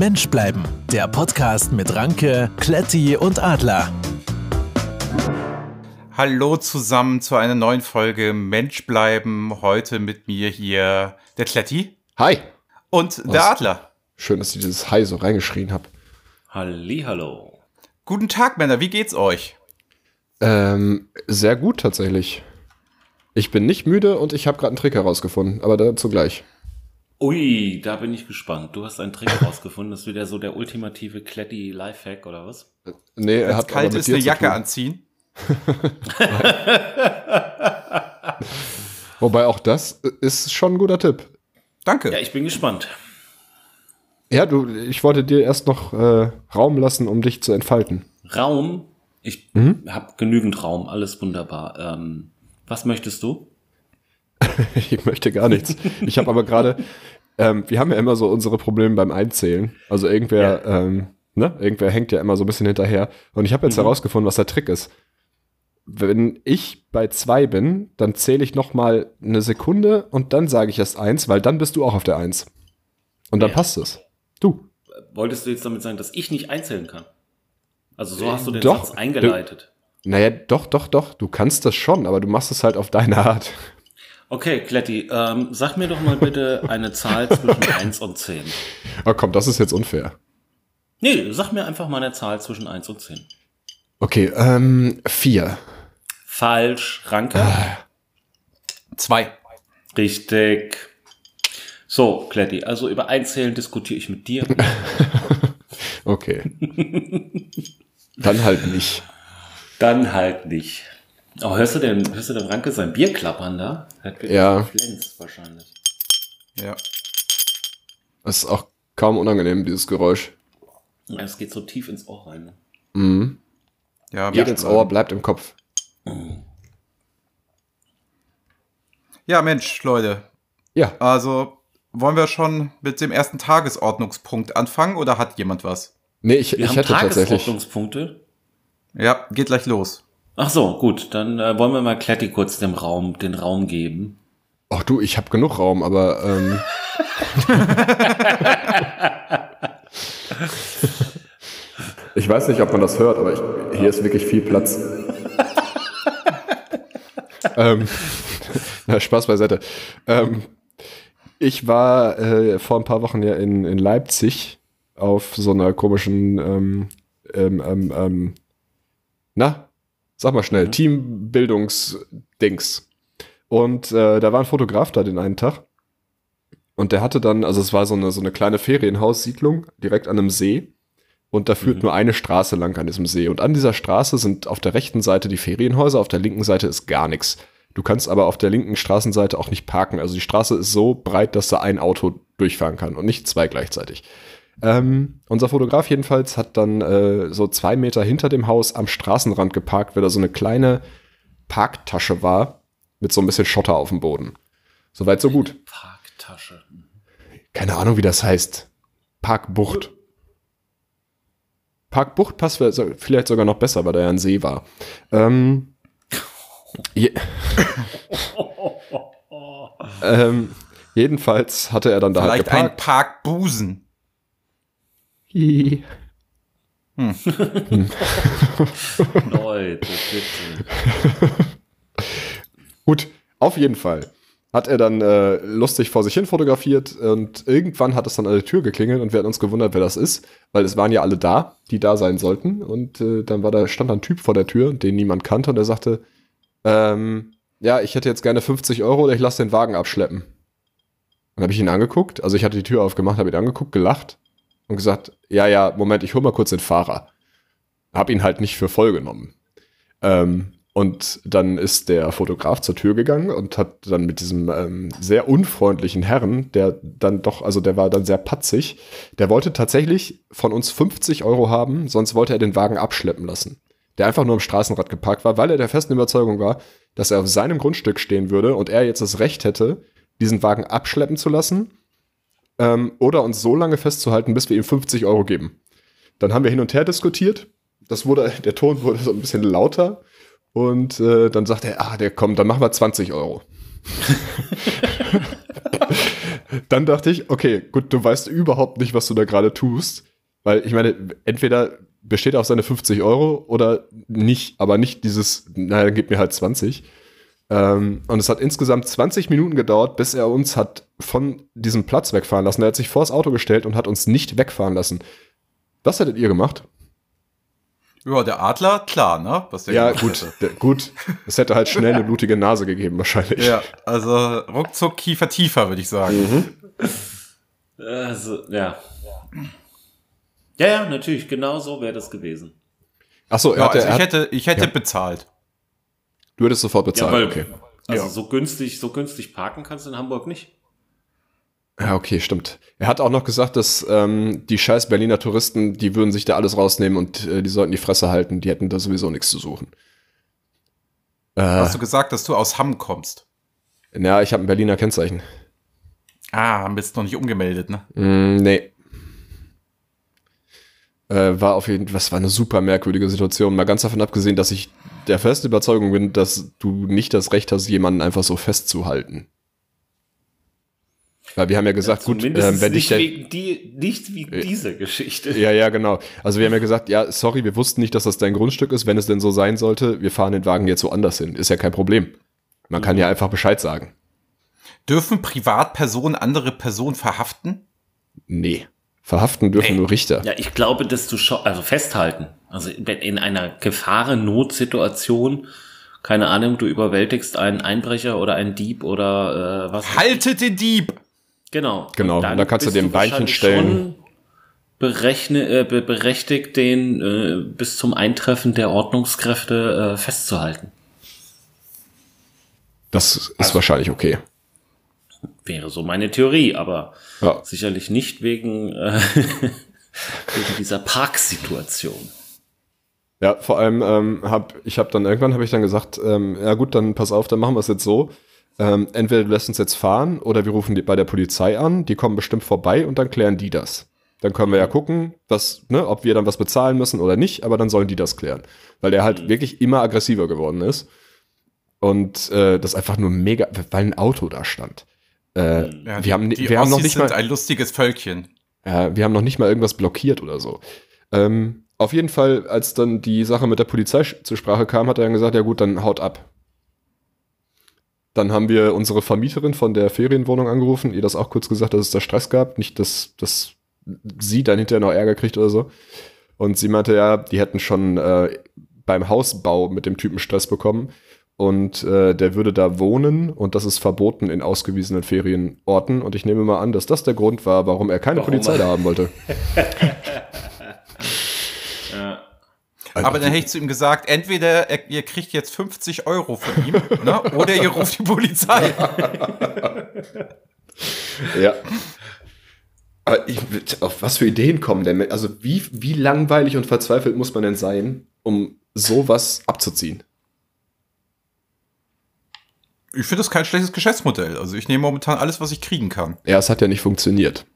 Mensch bleiben, der Podcast mit Ranke, Kletti und Adler. Hallo zusammen zu einer neuen Folge Mensch bleiben. Heute mit mir hier der Kletti. Hi. Und der Was? Adler. Schön, dass ich dieses Hi so reingeschrien habe. Hallo. Guten Tag, Männer. Wie geht's euch? Ähm, sehr gut tatsächlich. Ich bin nicht müde und ich habe gerade einen Trick herausgefunden, aber dazu gleich. Ui, da bin ich gespannt. Du hast einen Trick herausgefunden. Das ist wieder so der ultimative Kletti Lifehack oder was? Nee, er hat kalt ist eine Jacke anziehen. Wobei auch das ist schon ein guter Tipp. Danke. Ja, ich bin gespannt. Ja, du, ich wollte dir erst noch äh, Raum lassen, um dich zu entfalten. Raum? Ich mhm. habe genügend Raum, alles wunderbar. Ähm, was möchtest du? ich möchte gar nichts. Ich habe aber gerade, ähm, wir haben ja immer so unsere Probleme beim Einzählen. Also irgendwer, ja. ähm, ne, irgendwer hängt ja immer so ein bisschen hinterher. Und ich habe jetzt mhm. herausgefunden, was der Trick ist. Wenn ich bei zwei bin, dann zähle ich noch mal eine Sekunde und dann sage ich erst eins, weil dann bist du auch auf der Eins. Und dann ja. passt es. Du. Wolltest du jetzt damit sagen, dass ich nicht einzählen kann? Also so hast du den doch, Satz eingeleitet. Du, naja, doch, doch, doch. Du kannst das schon, aber du machst es halt auf deine Art. Okay, Kletti, ähm, sag mir doch mal bitte eine Zahl zwischen 1 und 10. Oh komm, das ist jetzt unfair. Nee, sag mir einfach mal eine Zahl zwischen 1 und 10. Okay, ähm, 4. Falsch. Ranke? Ah. Zwei. Richtig. So, Kletti, also über Einzählen diskutiere ich mit dir. okay. Dann halt nicht. Dann halt nicht. Oh, hörst du denn, hörst du denn Ranke sein Bier klappern da? ja. Flens wahrscheinlich. Ja. Das ist auch kaum unangenehm, dieses Geräusch. Ja, es geht so tief ins Ohr rein. Ne? Mhm. Ja, geht ins Ohr, bleibt im Kopf. Mhm. Ja, Mensch, Leute. Ja. Also, wollen wir schon mit dem ersten Tagesordnungspunkt anfangen oder hat jemand was? Nee, ich, wir ich hätte tatsächlich. Tagesordnungspunkte? Ja, geht gleich los. Ach so, gut, dann äh, wollen wir mal Kletti kurz dem Raum, den Raum geben. Ach du, ich habe genug Raum, aber ähm ich weiß nicht, ob man das hört, aber ich, hier ist wirklich viel Platz. ähm, na, Spaß beiseite. Ähm, ich war äh, vor ein paar Wochen ja in, in Leipzig auf so einer komischen ähm, ähm, ähm, ähm na, Sag mal schnell, mhm. Teambildungsdings. Und äh, da war ein Fotograf da den einen Tag. Und der hatte dann, also es war so eine, so eine kleine Ferienhaussiedlung direkt an einem See. Und da führt mhm. nur eine Straße lang an diesem See. Und an dieser Straße sind auf der rechten Seite die Ferienhäuser, auf der linken Seite ist gar nichts. Du kannst aber auf der linken Straßenseite auch nicht parken. Also die Straße ist so breit, dass da ein Auto durchfahren kann und nicht zwei gleichzeitig. Ähm, unser Fotograf jedenfalls hat dann äh, so zwei Meter hinter dem Haus am Straßenrand geparkt, weil da so eine kleine Parktasche war mit so ein bisschen Schotter auf dem Boden. Soweit so gut. Parktasche. Keine Ahnung, wie das heißt. Parkbucht. Parkbucht passt vielleicht sogar noch besser, weil da ja ein See war. Ähm, je ähm, jedenfalls hatte er dann da halt vielleicht halt geparkt. ein Parkbusen. Hm. Leute, bitte. Gut, auf jeden Fall hat er dann äh, lustig vor sich hin fotografiert und irgendwann hat es dann an der Tür geklingelt und wir hatten uns gewundert, wer das ist, weil es waren ja alle da, die da sein sollten und äh, dann war da stand ein Typ vor der Tür, den niemand kannte und er sagte, ähm, ja, ich hätte jetzt gerne 50 Euro oder ich lasse den Wagen abschleppen. Dann habe ich ihn angeguckt, also ich hatte die Tür aufgemacht, habe ihn angeguckt, gelacht und gesagt, ja, ja, Moment, ich hole mal kurz den Fahrer. Hab ihn halt nicht für voll genommen. Ähm, und dann ist der Fotograf zur Tür gegangen und hat dann mit diesem ähm, sehr unfreundlichen Herrn, der dann doch, also der war dann sehr patzig, der wollte tatsächlich von uns 50 Euro haben, sonst wollte er den Wagen abschleppen lassen. Der einfach nur am Straßenrad geparkt war, weil er der festen Überzeugung war, dass er auf seinem Grundstück stehen würde und er jetzt das Recht hätte, diesen Wagen abschleppen zu lassen ähm, oder uns so lange festzuhalten, bis wir ihm 50 Euro geben. Dann haben wir hin und her diskutiert. Das wurde, der Ton wurde so ein bisschen lauter. Und äh, dann sagt er, ah, der kommt, dann machen wir 20 Euro. dann dachte ich, okay, gut, du weißt überhaupt nicht, was du da gerade tust. Weil ich meine, entweder besteht er auf seine 50 Euro oder nicht, aber nicht dieses, naja, dann gib mir halt 20. Ähm, und es hat insgesamt 20 Minuten gedauert, bis er uns hat von diesem Platz wegfahren lassen. Er hat sich vors Auto gestellt und hat uns nicht wegfahren lassen. Was hättet ihr gemacht? Ja, der Adler, klar, ne? Was der Ja, gut, der, gut. Es hätte halt schnell eine blutige Nase gegeben, wahrscheinlich. Ja, also ruckzuck Kiefer tiefer, würde ich sagen. Also, ja. Ja, ja, natürlich, genau so wäre das gewesen. Achso, er Ja, hatte, also er ich hat, hätte, ich hätte ja. bezahlt. Du hättest sofort bezahlt. ja, weil, okay. also Ja. so günstig, so günstig parken kannst du in Hamburg nicht. Ja, okay, stimmt. Er hat auch noch gesagt, dass ähm, die scheiß Berliner Touristen, die würden sich da alles rausnehmen und äh, die sollten die Fresse halten. Die hätten da sowieso nichts zu suchen. Äh, Hast du gesagt, dass du aus Hamm kommst? na, ich habe ein Berliner Kennzeichen. Ah, bist noch nicht umgemeldet, ne? Mm, nee. Äh, war auf jeden Fall, das war eine super merkwürdige Situation. Mal ganz davon abgesehen, dass ich der festen Überzeugung bin, dass du nicht das Recht hast, jemanden einfach so festzuhalten. Weil wir haben ja gesagt, gut, Zumindest ähm, wenn nicht der, wegen die, nicht wegen dieser Geschichte. Ja, ja, genau. Also wir haben ja gesagt, ja, sorry, wir wussten nicht, dass das dein Grundstück ist. Wenn es denn so sein sollte, wir fahren den Wagen jetzt woanders hin. Ist ja kein Problem. Man kann ja einfach Bescheid sagen. Dürfen Privatpersonen andere Personen verhaften? Nee. Verhaften dürfen Nee. nur Richter. Ja, ich glaube, dass du schon, also festhalten. Also wenn in einer Gefahrennotsituation, keine Ahnung, du überwältigst einen Einbrecher oder einen Dieb oder äh, was. Haltet den Dieb! Genau. Genau, Und und da kannst du ein Beinchen stellen. schon Berechne, äh, be berechtigt, den äh, bis zum Eintreffen der Ordnungskräfte äh, festzuhalten. Das ist Also wahrscheinlich okay. Wäre so meine Theorie, aber Ja. sicherlich nicht wegen, äh, wegen dieser Parksituation. Ja, vor allem ähm, hab ich habe dann irgendwann habe ich dann gesagt, ähm, ja gut, dann pass auf, dann machen wir es jetzt so. Ähm, entweder du lässt uns jetzt fahren oder wir rufen die bei der Polizei an, die kommen bestimmt vorbei und dann klären die das. Dann können wir ja gucken, was, ne, ob wir dann was bezahlen müssen oder nicht, aber dann sollen die das klären. Weil der halt wirklich immer aggressiver geworden ist. Und äh, das einfach nur mega, weil ein Auto da stand. Äh, Ja, wir haben, die wir haben noch Ossis nicht mal, ein lustiges Völkchen. ja, wir haben noch nicht mal irgendwas blockiert oder so. Ähm, auf jeden Fall, als dann die Sache mit der Polizei zur Sprache kam, hat er dann gesagt, ja gut, dann haut ab. Dann haben wir unsere Vermieterin von der Ferienwohnung angerufen, ihr das auch kurz gesagt, dass es da Stress gab, nicht, dass, dass sie dann hinterher noch Ärger kriegt oder so. Und sie meinte, ja, die hätten schon äh, beim Hausbau mit dem Typen Stress bekommen und äh, der würde da wohnen und das ist verboten in ausgewiesenen Ferienorten. Und ich nehme mal an, dass das der Grund war, warum er keine Warum Polizei da haben wollte. Ja. Aber dann hätte ich zu ihm gesagt, entweder er, ihr kriegt jetzt 50 Euro von ihm, ne, oder ihr ruft die Polizei. Ja. Aber ich, auf was für Ideen kommen denn? Also wie, wie langweilig und verzweifelt muss man denn sein, um sowas abzuziehen? Ich finde das kein schlechtes Geschäftsmodell. Also ich nehme momentan alles, was ich kriegen kann. Ja, es hat ja nicht funktioniert.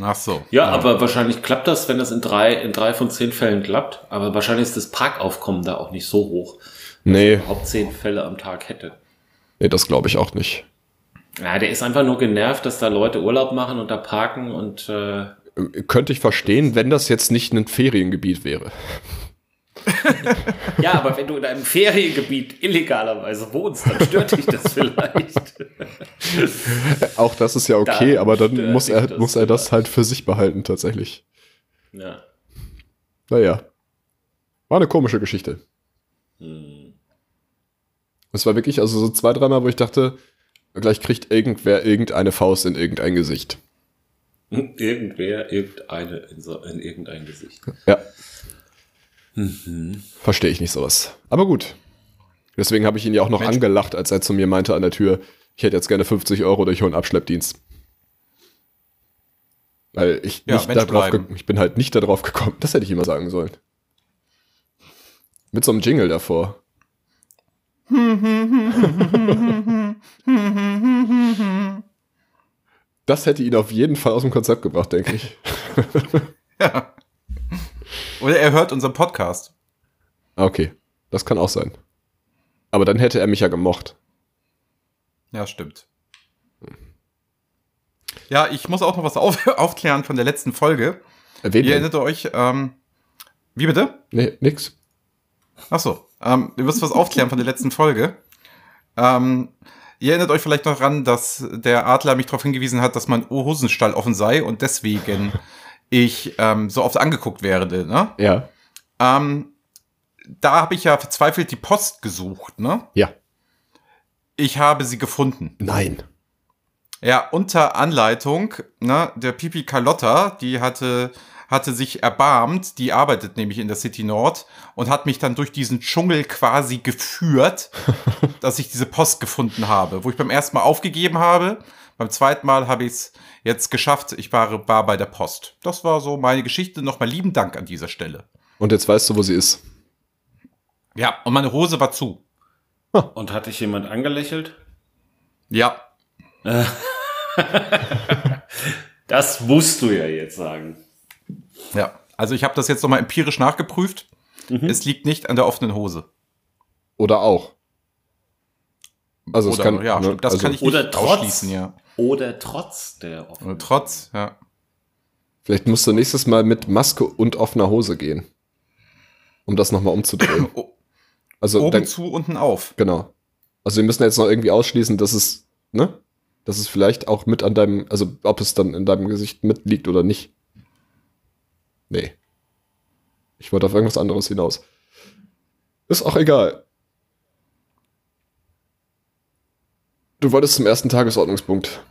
Ach so. Ja, aber wahrscheinlich klappt das, wenn das in drei, in drei von zehn Fällen klappt. Aber wahrscheinlich ist das Parkaufkommen da auch nicht so hoch. Nee, Überhaupt zehn Fälle am Tag hätte. nee das glaube ich auch nicht. Ja, der ist einfach nur genervt, dass da Leute Urlaub machen und da parken und äh, Könnte ich verstehen, wenn das jetzt nicht ein Feriengebiet wäre. Ja, aber wenn du in einem Feriengebiet illegalerweise wohnst, dann stört dich das vielleicht. Auch das ist ja okay, Da aber dann muss er, das muss er das halt für sich behalten, tatsächlich. ja. Naja. War eine komische Geschichte. Hm. Es war wirklich, also so zwei, dreimal, wo ich dachte, gleich kriegt irgendwer irgendeine Faust in irgendein Gesicht. Irgendwer, irgendeine in, so, in irgendein Gesicht. Ja. Verstehe ich nicht sowas. Aber gut. Deswegen habe ich ihn ja auch noch Mensch. angelacht, als er zu mir meinte an der Tür, ich hätte jetzt gerne 50 Euro durch einen Abschleppdienst. Weil ich, Ja, nicht Mensch da drauf bleiben. ge- ich bin halt nicht darauf gekommen. Das hätte ich immer sagen sollen. Mit so einem Jingle davor. Das hätte ihn auf jeden Fall aus dem Konzept gebracht, denke ich. Ja. Oder er hört unseren Podcast. Okay, das kann auch sein. Aber dann hätte er mich ja gemocht. Ja, stimmt. Ja, ich muss auch noch was auf, aufklären von der letzten Folge. Wen Ihr erinnert euch, ähm, wie bitte? Nee, nix. Ach so, ähm, ihr müsst was aufklären von der letzten Folge. Ähm, ihr erinnert euch vielleicht noch daran, dass der Adler mich darauf hingewiesen hat, dass mein Hosenstall offen sei und deswegen ich ähm, so oft angeguckt werde. Ne? Ja. Ähm, da habe ich ja verzweifelt die Post gesucht. Ne? Ja. Ich habe sie gefunden. Nein. Ja, unter Anleitung ne, der Pipi Carlotta, die hatte, hatte sich erbarmt, die arbeitet nämlich in der City Nord und hat mich dann durch diesen Dschungel quasi geführt, dass ich diese Post gefunden habe, wo ich beim ersten Mal aufgegeben habe. Beim zweiten Mal habe ich es jetzt geschafft. Ich war, war bei der Post. Das war so meine Geschichte. Nochmal lieben Dank an dieser Stelle. Und jetzt weißt du, wo sie ist. Ja, und meine Hose war zu. Und hat dich jemand angelächelt? Ja, Das musst du ja jetzt sagen. ja. Also ich habe das jetzt nochmal empirisch nachgeprüft. Es liegt nicht an der offenen Hose. Oder auch. Also es Oder, kann, ja, ne, das also kann ich Oder nicht trotz. ausschließen, ja. Oder trotz der offenen. Und trotz, ja. Vielleicht musst du nächstes Mal mit Maske und offener Hose gehen. Um das nochmal umzudrehen. O- Also Oben dann, zu, unten auf. genau. Also wir müssen jetzt noch irgendwie ausschließen, dass es, ne? Dass es vielleicht auch mit an deinem, also ob es dann in deinem Gesicht mitliegt oder nicht. Nee. Ich wollte auf irgendwas anderes hinaus. Ist auch egal. Du wolltest zum ersten Tagesordnungspunkt.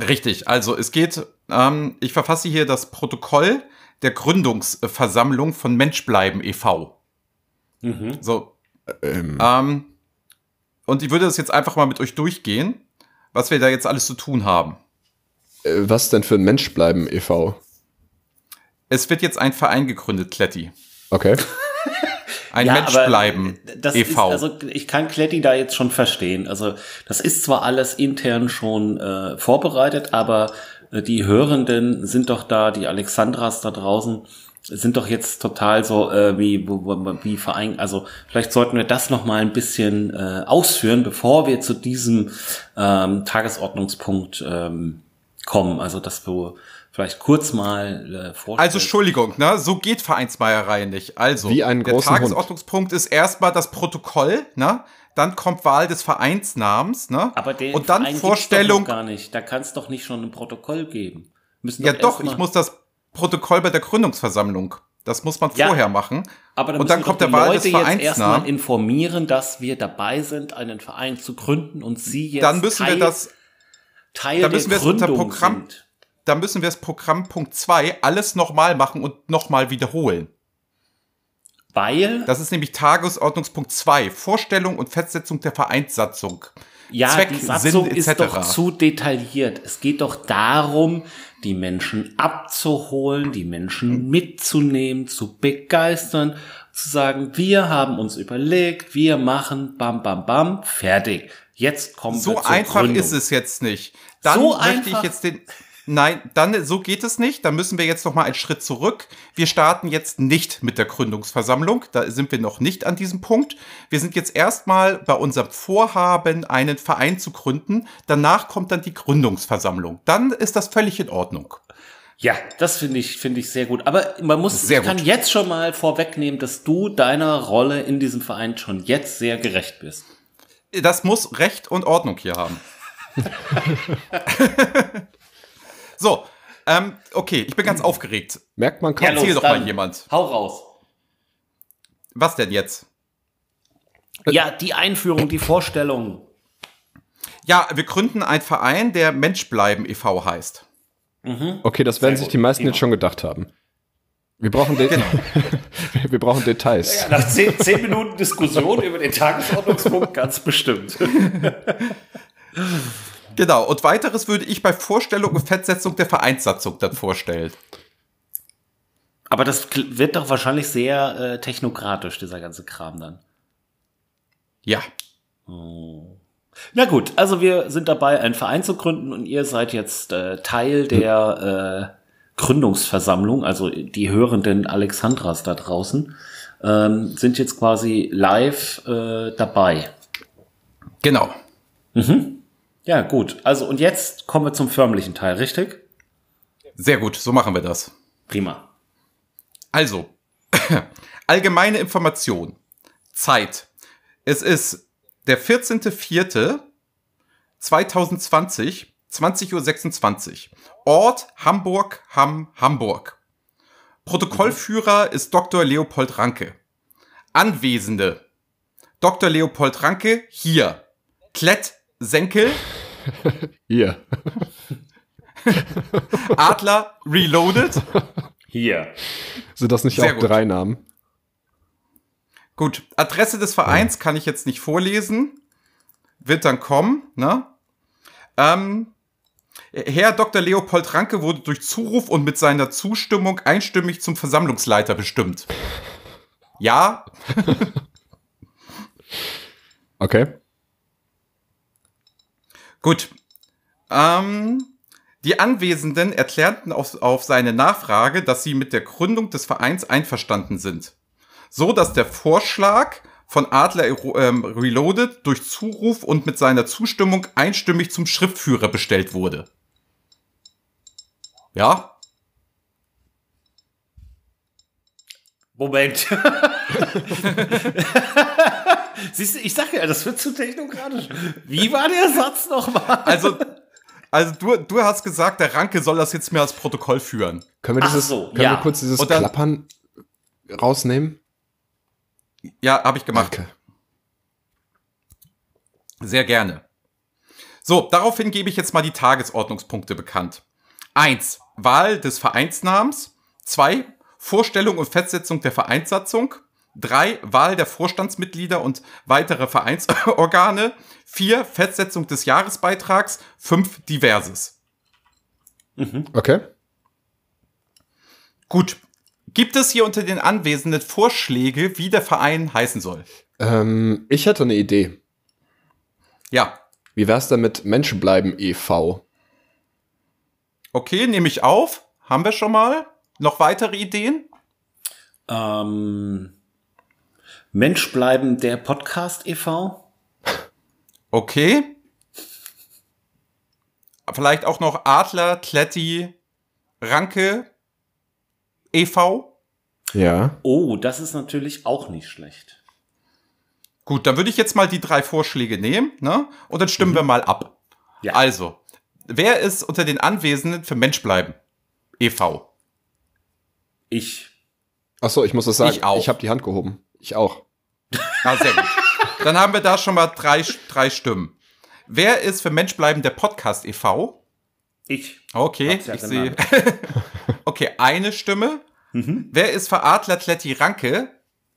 Richtig, also es geht, ähm, ich verfasse hier das Protokoll der Gründungsversammlung von Menschbleiben e.V. Mhm. So, Ähm, ähm, und ich würde das jetzt einfach mal mit euch durchgehen, was wir da jetzt alles zu tun haben. äh, was denn für ein Mensch bleiben e.V.? Es wird jetzt ein Verein gegründet, Kletti. Okay. Ein Ja, Menschbleiben aber das e.V. Ist, also ich kann Kletti da jetzt schon verstehen. Also das ist zwar alles intern schon äh, vorbereitet, aber äh, die Hörenden sind doch da, die Alexandras da draußen sind doch jetzt total so äh, wie wie Verein. Also vielleicht sollten wir das noch mal ein bisschen äh, ausführen, bevor wir zu diesem ähm, Tagesordnungspunkt ähm, kommen. Also dass du vielleicht kurz mal äh, vorstellst. Also Entschuldigung, ne? so geht Vereinsmeierei nicht. Also, Wie einen der großen Hund. Tagesordnungspunkt ist erstmal das Protokoll, ne? Dann kommt Wahl des Vereinsnamens, ne? Aber den Und dann Verein Vorstellung. Doch noch gar nicht. Da kann es doch nicht schon ein Protokoll geben. Müssen Ja, doch, ich muss das Protokoll bei der Gründungsversammlung. Das muss man Ja. vorher machen. Aber dann und dann müssen kommt doch der die Wahl Leute des jetzt Vereinsnamen. erstmal informieren, dass wir dabei sind, einen Verein zu gründen und Sie jetzt Dann müssen Teil, wir das, Teil da müssen wir der es unter Gründung Programm- sind. Da müssen wir das Programm Punkt 2 alles nochmal machen und nochmal wiederholen. Weil, Das ist nämlich Tagesordnungspunkt 2, Vorstellung und Festsetzung der Vereinssatzung. ja, Zweck, die Satzung Sinn, ist doch zu detailliert. Es geht doch darum, die Menschen abzuholen, die Menschen mitzunehmen, zu begeistern, zu sagen, wir haben uns überlegt, wir machen bam, bam, bam, fertig. Jetzt kommen So wir zur einfach Gründung. ist es jetzt nicht. Dann So möchte einfach? ich jetzt den. Nein, dann so geht es nicht. Dann müssen wir jetzt noch mal einen Schritt zurück. Wir starten jetzt nicht mit der Gründungsversammlung. Da sind wir noch nicht an diesem Punkt. Wir sind jetzt erstmal bei unserem Vorhaben, einen Verein zu gründen. Danach kommt dann die Gründungsversammlung. Dann ist das völlig in Ordnung. Ja, das finde ich, finde ich sehr gut. Aber man muss, Sehr kann gut. jetzt schon mal vorwegnehmen, dass du deiner Rolle in diesem Verein schon jetzt sehr gerecht bist. Das muss Recht und Ordnung hier haben. so, ähm, okay, ich bin ganz aufgeregt. Merkt man kaum. Ja, Erzähl doch mal jemand. Hau raus. Was denn jetzt? Ja, die Einführung, die Vorstellung. Ja, wir gründen einen Verein, der Menschbleiben e.V. heißt. Okay, das werden Sehr sich gut. die meisten Prima. jetzt schon gedacht haben. Wir brauchen, De Genau. wir brauchen Details. Nach zehn, zehn Minuten Diskussion über den Tagesordnungspunkt ganz bestimmt. Genau, und weiteres würde ich bei Vorstellung und Festsetzung der Vereinssatzung dann vorstellen. Aber das wird doch wahrscheinlich sehr äh, technokratisch, dieser ganze Kram dann. Ja. Na gut, also wir sind dabei, einen Verein zu gründen und ihr seid jetzt äh, Teil der äh, Gründungsversammlung, also die hörenden Alexandras da draußen, ähm, sind jetzt quasi live äh, dabei. Genau. Ja, gut. Also, und jetzt kommen wir zum förmlichen Teil, richtig? Sehr gut, so machen wir das. Prima. Also, allgemeine Information. Zeit. Es ist der 14.04.2020, 20.26 Uhr. Ort Hamburg, Hamm, Hamburg. Protokollführer ist Dr. Leopold Ranke. Anwesende. Dr. Leopold Ranke hier. Klett Senkel, Hier. Adler Reloaded. Hier. Sind das nicht Sehr auch gut. drei Namen? Gut, Adresse des Vereins kann ich jetzt nicht vorlesen. Wird dann kommen, ne? Ähm, Herr Dr. Leopold Ranke wurde durch Zuruf und mit seiner Zustimmung einstimmig zum Versammlungsleiter bestimmt. Ja, Okay. Gut. Ähm, die Anwesenden erklärten auf, auf seine Nachfrage, dass sie mit der Gründung des Vereins einverstanden sind. So dass der Vorschlag von Adler ähm, Reloaded durch Zuruf und mit seiner Zustimmung einstimmig zum Schriftführer bestellt wurde. Ja? Moment. Siehst du, ich sag ja, das wird zu technokratisch. Wie war der Satz nochmal? Also, also du, du hast gesagt, der Ranke soll das jetzt mehr als Protokoll führen. Können wir dieses, so, können ja. wir kurz dieses dann- Klappern rausnehmen? Ja, habe ich gemacht. Danke. Sehr gerne. So, daraufhin gebe ich jetzt mal die Tagesordnungspunkte bekannt. Eins, Wahl des Vereinsnamens. Zwei, Vorstellung und Festsetzung der Vereinssatzung. Drei, Wahl der Vorstandsmitglieder und weitere Vereinsorgane. Vier, Festsetzung des Jahresbeitrags. Fünf, Diverses. Okay. Gut. Gibt es hier unter den Anwesenden Vorschläge, wie der Verein heißen soll? Ähm, ich hätte eine Idee. Ja. Wie wär's denn mit Menschen bleiben e.V.? Okay, nehme ich auf. Haben wir schon mal? Noch weitere Ideen? Ähm, Mensch bleiben der Podcast e.V. Okay. Vielleicht auch noch Adler, Kletti, Ranke, e.V. Ja. Oh, das ist natürlich auch nicht schlecht. Gut, dann würde ich jetzt mal die drei Vorschläge nehmen, ne? Und dann stimmen wir mal ab. Ja. Also, wer ist unter den Anwesenden für Mensch bleiben? e.V. Ich. Ach so, ich muss das sagen. Ich auch. Ich habe die Hand gehoben. Ich auch. Ah, sehr gut. dann haben wir da schon mal drei, drei Stimmen. Wer ist für Mensch bleiben der Podcast e.V.? Ich. Okay, ich sehe. okay, eine Stimme. Mhm. Wer ist für Adler Kletti Ranke?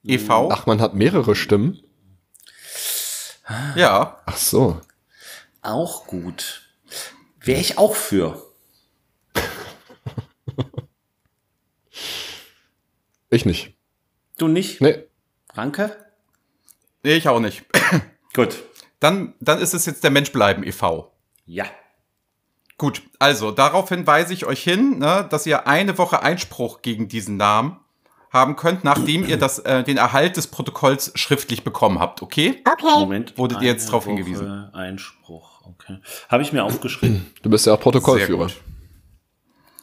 e.V.? Ach, man hat mehrere Stimmen. Ja. Ach so. Auch gut. Wäre ich auch für. Ich nicht. Du nicht? Nee. Ranke? Nee, ich auch nicht. Gut. Dann, dann ist es jetzt der Mensch bleiben e.V. Ja. Gut, also daraufhin weise ich euch hin, ne, dass ihr eine Woche Einspruch gegen diesen Namen haben könnt, nachdem ihr das, äh, den Erhalt des Protokolls schriftlich bekommen habt, okay? Moment. Wurdet ihr jetzt Woche hingewiesen? Einspruch. Okay. Habe ich mir aufgeschrieben. Du bist ja auch Protokollführer.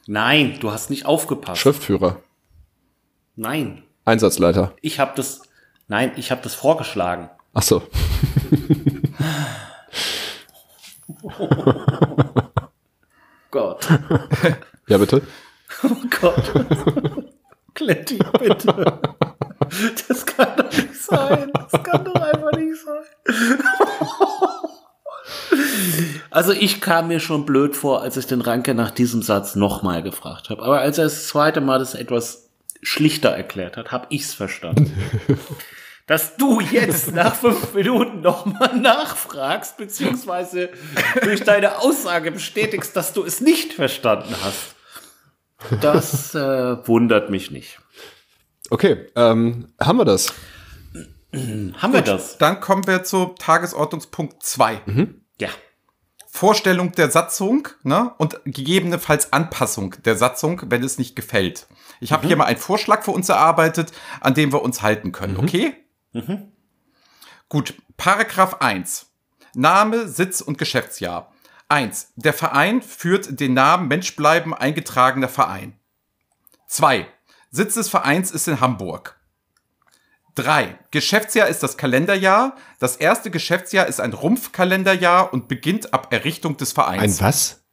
Nein, du hast nicht aufgepasst. Schriftführer. Nein. Einsatzleiter. Ich habe das. Nein, ich habe das vorgeschlagen. Ach so. Gott. Ja, bitte. Oh Gott. Kletti, bitte. Das kann doch nicht sein. Das kann doch einfach nicht sein. Also ich kam mir schon blöd vor, als ich den Ranke nach diesem Satz nochmal gefragt habe. Aber als er das zweite Mal das etwas schlichter erklärt hat, habe ich's verstanden. Dass du jetzt nach fünf Minuten nochmal nachfragst, beziehungsweise durch deine Aussage bestätigst, dass du es nicht verstanden hast. Das äh, wundert mich nicht. Okay, ähm, haben wir das? Haben wir das? Dann kommen wir zu Tagesordnungspunkt 2. Ja. Vorstellung der Satzung ne, und gegebenenfalls Anpassung der Satzung, wenn es nicht gefällt. Ich habe hier mal einen Vorschlag für uns erarbeitet, an dem wir uns halten können, okay? Gut, Paragraph 1. Name, Sitz und Geschäftsjahr. Eins, der Verein führt den Namen Mensch bleiben eingetragener Verein. Zwei, Sitz des Vereins ist in Hamburg. Drei, Geschäftsjahr ist das Kalenderjahr. Das erste Geschäftsjahr ist ein Rumpfkalenderjahr und beginnt ab Errichtung des Vereins. Ein was?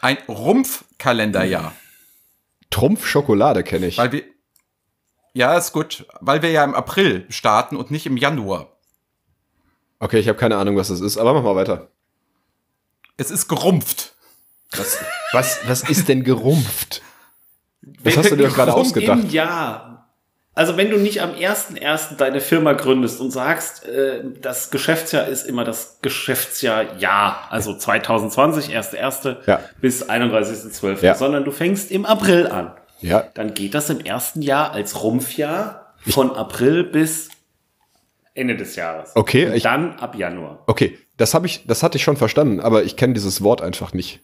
Ein Rumpfkalenderjahr. Trumpf Schokolade kenne ich. Weil wir, ja, ist gut, weil wir ja im April starten und nicht im Januar. Okay, ich habe keine Ahnung, was das ist, aber mach mal weiter. Es ist gerumpft. Was, was, was ist denn gerumpft? Was hast du dir doch gerade ausgedacht? Im Jahr. Also wenn du nicht am 1.1. deine Firma gründest und sagst, äh, das Geschäftsjahr ist immer das Geschäftsjahr Jahr, also 2020, 1.1. Ja. bis 31.12., Ja. sondern du fängst im April an. Ja, Dann geht das im ersten Jahr als Rumpfjahr von April bis Ende des Jahres. Okay, Und ich- dann ab Januar. okay, das habe ich, das hatte ich schon verstanden, aber ich kenne dieses Wort einfach nicht.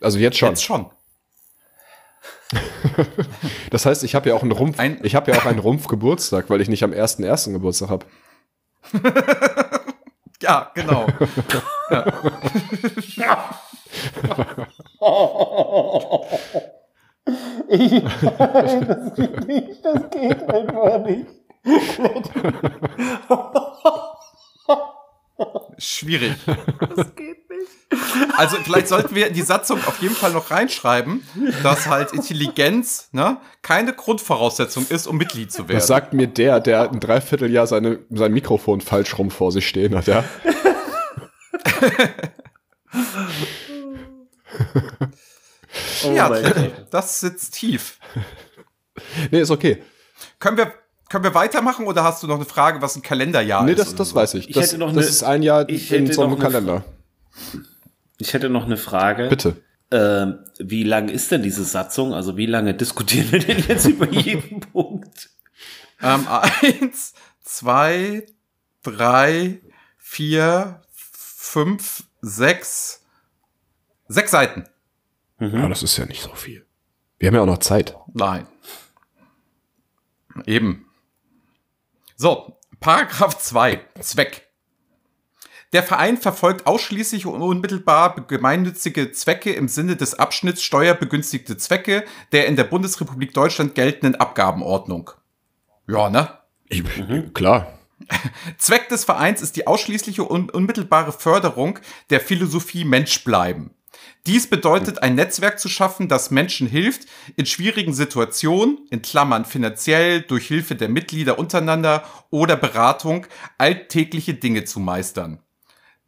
Also jetzt schon. Jetzt schon. Das heißt, ich habe ja auch einen Rumpf, Ein- ich habe ja auch einen Rumpf-Geburtstag, weil ich nicht am 1.1. Geburtstag habe. Ja, genau. Schwierig. Das geht nicht. Also vielleicht sollten wir in die Satzung auf jeden Fall noch reinschreiben, dass halt Intelligenz ne, keine Grundvoraussetzung ist, um Mitglied zu werden. Das sagt mir der, der ein Dreivierteljahr seine, sein Mikrofon falsch rum vor sich stehen hat, ja? Oh ja, das sitzt tief. Nee, ist okay. Können wir, können wir weitermachen oder hast du noch eine Frage, was ein Kalenderjahr Nee, ist? das, oder das so? weiß ich. Ich Das, hätte noch das eine- ist ein Jahr ich in hätte so einem noch eine Kalender. Ich hätte noch eine Frage. Bitte. Ähm, wie lang ist denn diese Satzung? Also wie lange diskutieren wir denn jetzt über jeden Punkt? Ähm, eins, zwei, drei, vier, fünf, sechs, sechs Seiten. Ja, das ist ja nicht so viel. Wir haben ja auch noch Zeit. Nein. Eben. So, Paragraph 2, Zweck. Der Verein verfolgt ausschließlich und unmittelbar gemeinnützige Zwecke im Sinne des Abschnitts steuerbegünstigte Zwecke der in der Bundesrepublik Deutschland geltenden Abgabenordnung. Ja, ne? Klar. Zweck des Vereins ist die ausschließliche und unmittelbare Förderung der Philosophie Mensch bleiben. Dies bedeutet, ein Netzwerk zu schaffen, das Menschen hilft, in schwierigen Situationen, in Klammern finanziell, durch Hilfe der Mitglieder untereinander oder Beratung, alltägliche Dinge zu meistern.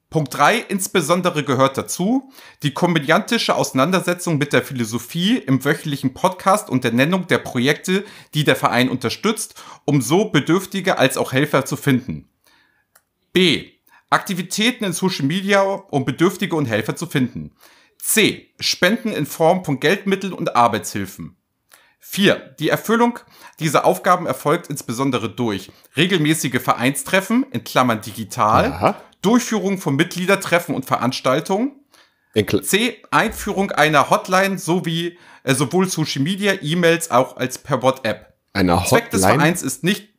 Punkt 3 insbesondere gehört dazu die komödiantische Auseinandersetzung mit der Philosophie im wöchentlichen Podcast und der Nennung der Projekte, die der Verein unterstützt, um so Bedürftige als auch Helfer zu finden. B. Aktivitäten in Social Media, um Bedürftige und Helfer zu finden. C. Spenden in Form von Geldmitteln und Arbeitshilfen. 4. Die Erfüllung dieser Aufgaben erfolgt insbesondere durch regelmäßige Vereinstreffen, in Klammern digital, Aha. Durchführung von Mitgliedertreffen und Veranstaltungen, In Kl C. Einführung einer Hotline sowie äh, sowohl Social Media, E-Mails auch als per WhatsApp. einer Zweck des Hotline. Vereins ist nicht,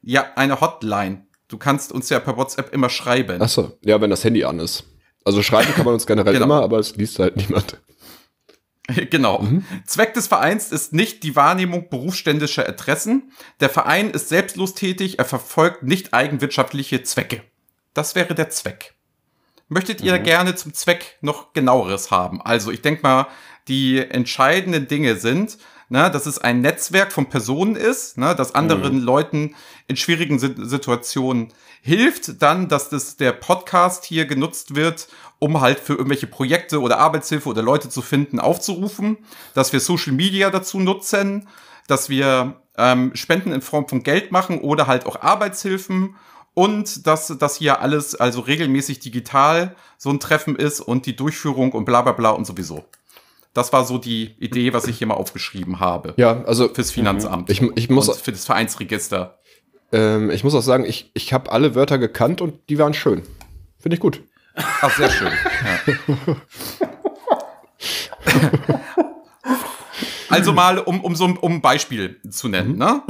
ja, eine Hotline. Du kannst uns ja per WhatsApp immer schreiben. Achso, ja, wenn das Handy an ist. Also schreiben kann man uns generell Genau. immer, aber es liest halt niemand. Genau. Zweck des Vereins ist nicht die Wahrnehmung berufsständischer Interessen. Der Verein ist selbstlos tätig, er verfolgt nicht eigenwirtschaftliche Zwecke. Das wäre der Zweck. Möchtet ihr gerne zum Zweck noch genaueres haben? Also ich denke mal, die entscheidenden Dinge sind, ne, dass es ein Netzwerk von Personen ist, ne, das anderen Leuten in schwierigen Sit- Situationen hilft, dann, dass das der Podcast hier genutzt wird, um halt für irgendwelche Projekte oder Arbeitshilfe oder Leute zu finden, aufzurufen, dass wir Social Media dazu nutzen, dass wir ähm, Spenden in Form von Geld machen oder halt auch Arbeitshilfen und dass das hier alles also regelmäßig digital so ein Treffen ist und die Durchführung und bla bla bla und sowieso. Das war so die Idee, was ich hier mal aufgeschrieben habe. Ja, also Fürs Finanzamt. Ich- ich muss- und für das Vereinsregister. Ähm, ich muss auch sagen, ich, ich habe alle Wörter gekannt und die waren schön. Finde ich gut. Ach, sehr schön. Also mal, um, um so ein um ein Beispiel zu nennen. Ne?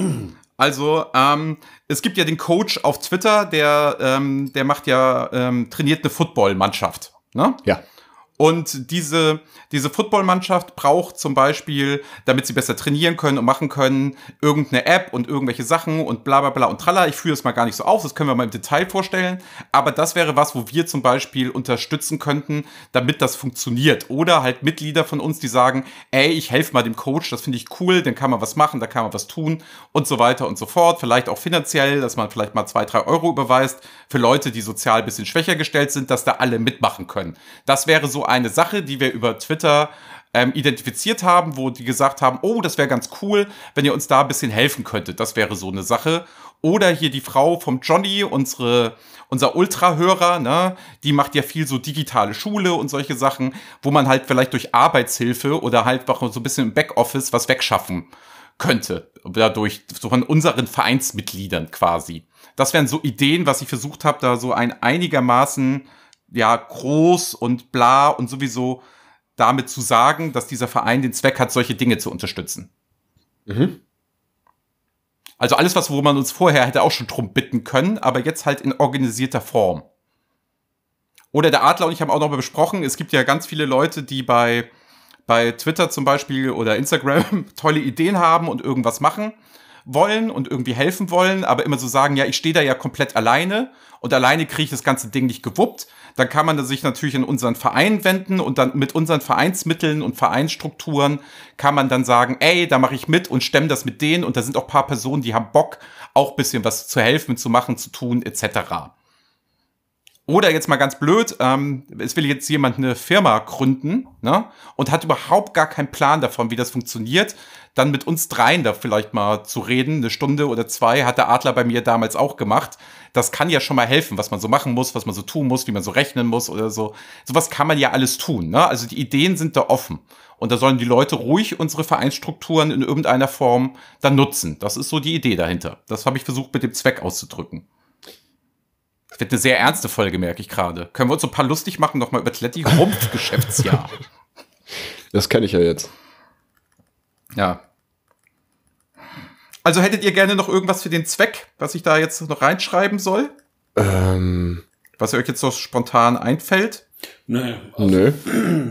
Also, ähm, es gibt ja den Coach auf Twitter, der, ähm, der macht ja, ähm, trainiert eine Footballmannschaft. Ne? Ja. Und diese, diese Footballmannschaft braucht zum Beispiel, damit sie besser trainieren können und machen können, irgendeine App und irgendwelche Sachen und bla bla bla und tralla. Ich führe es mal gar nicht so auf, das können wir mal im Detail vorstellen. Aber das wäre was, wo wir zum Beispiel unterstützen könnten, damit das funktioniert. Oder halt Mitglieder von uns, die sagen, ey, ich helfe mal dem Coach, das finde ich cool, dann kann man was machen, da kann man was tun und so weiter und so fort. Vielleicht auch finanziell, dass man vielleicht mal zwei, drei Euro überweist für Leute, die sozial ein bisschen schwächer gestellt sind, dass da alle mitmachen können. Das wäre so eine Sache, die wir über Twitter ähm, identifiziert haben, wo die gesagt haben, oh, das wäre ganz cool, wenn ihr uns da ein bisschen helfen könntet. Das wäre so eine Sache. Oder hier die Frau vom Johnny, unsere, unser Ultra-Hörer, ne, die macht ja viel so digitale Schule und solche Sachen, wo man halt vielleicht durch Arbeitshilfe oder halt auch so ein bisschen im Backoffice was wegschaffen könnte. Dadurch, so von unseren Vereinsmitgliedern quasi. Das wären so Ideen, was ich versucht habe, da so ein einigermaßen ja, groß und bla und sowieso damit zu sagen, dass dieser Verein den Zweck hat, solche Dinge zu unterstützen. Mhm. Also alles, was, wo man uns vorher hätte auch schon drum bitten können, aber jetzt halt in organisierter Form. Oder der Adler und ich haben auch noch mal besprochen, es gibt ja ganz viele Leute, die bei, bei Twitter zum Beispiel oder Instagram tolle Ideen haben und irgendwas machen wollen und irgendwie helfen wollen, aber immer so sagen, ja, ich stehe da ja komplett alleine und alleine kriege ich das ganze Ding nicht gewuppt. Dann kann man sich natürlich in unseren Verein wenden und dann mit unseren Vereinsmitteln und Vereinsstrukturen kann man dann sagen, ey, da mache ich mit und stemme das mit denen und da sind auch paar Personen, die haben Bock, auch bisschen was zu helfen, zu machen, zu tun, etc. Oder jetzt mal ganz blöd, ähm, es will jetzt jemand eine Firma gründen ne, und hat überhaupt gar keinen Plan davon, wie das funktioniert. Dann mit uns dreien da vielleicht mal zu reden, eine Stunde oder zwei, hat der Adler bei mir damals auch gemacht. Das kann ja schon mal helfen, was man so machen muss, was man so tun muss, wie man so rechnen muss oder so. Sowas kann man ja alles tun. Ne? Also die Ideen sind da offen. Und da sollen die Leute ruhig unsere Vereinsstrukturen in irgendeiner Form dann nutzen. Das ist so die Idee dahinter. Das habe ich versucht mit dem Zweck auszudrücken. Das wird eine sehr ernste Folge, merke ich gerade. Können wir uns ein paar lustig machen, nochmal über Tletti Rumpf-Geschäftsjahr. Das kenne ich ja jetzt. Ja. Also hättet ihr gerne noch irgendwas für den Zweck, was ich da jetzt noch reinschreiben soll? Ähm. Was euch jetzt so spontan einfällt? Nö. Also, Nö.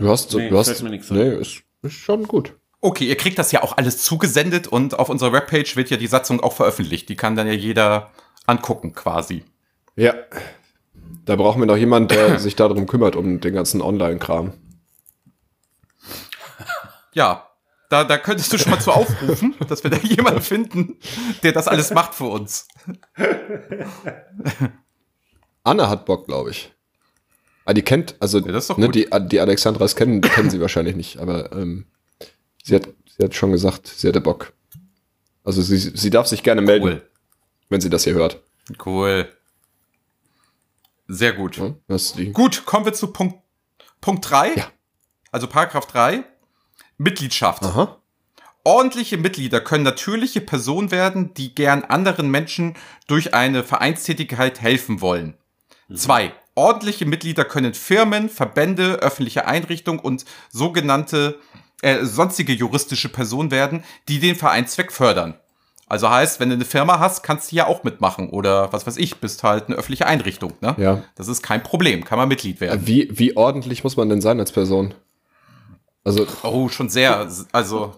Du hast, nee, du hast, fällt mir nichts nee, ist, ist schon gut. Okay, ihr kriegt das ja auch alles zugesendet und auf unserer Webpage wird ja die Satzung auch veröffentlicht. Die kann dann ja jeder angucken quasi. Ja. Da brauchen wir noch jemanden, der sich darum kümmert, um den ganzen Online-Kram. Ja, da, da könntest du schon mal zu aufrufen, dass wir da jemanden finden, der das alles macht für uns. Anna hat Bock, glaube ich. Ah, die kennt, also Ja, das ist doch ne, die, die Alexandras kennen, kennen sie wahrscheinlich nicht, aber ähm, sie, hat, sie hat schon gesagt, sie hätte Bock. Also sie, sie darf sich gerne melden, Cool. wenn sie das hier hört. Cool. Sehr gut. Ja. Gut, kommen wir zu Punkt, Punkt 3. Ja. Also Paragraph 3. Mitgliedschaft. Aha. Ordentliche Mitglieder können natürliche Personen werden, die gern anderen Menschen durch eine Vereinstätigkeit helfen wollen. Zwei. Ordentliche Mitglieder können Firmen, Verbände, öffentliche Einrichtungen und sogenannte äh, sonstige juristische Personen werden, die den Vereinszweck fördern. Also heißt, wenn du eine Firma hast, kannst du ja auch mitmachen oder was weiß ich, bist halt eine öffentliche Einrichtung. Ne? Ja. Das ist kein Problem, kann man Mitglied werden. Wie, wie ordentlich muss man denn sein als Person? Also, Oh, schon sehr. Also,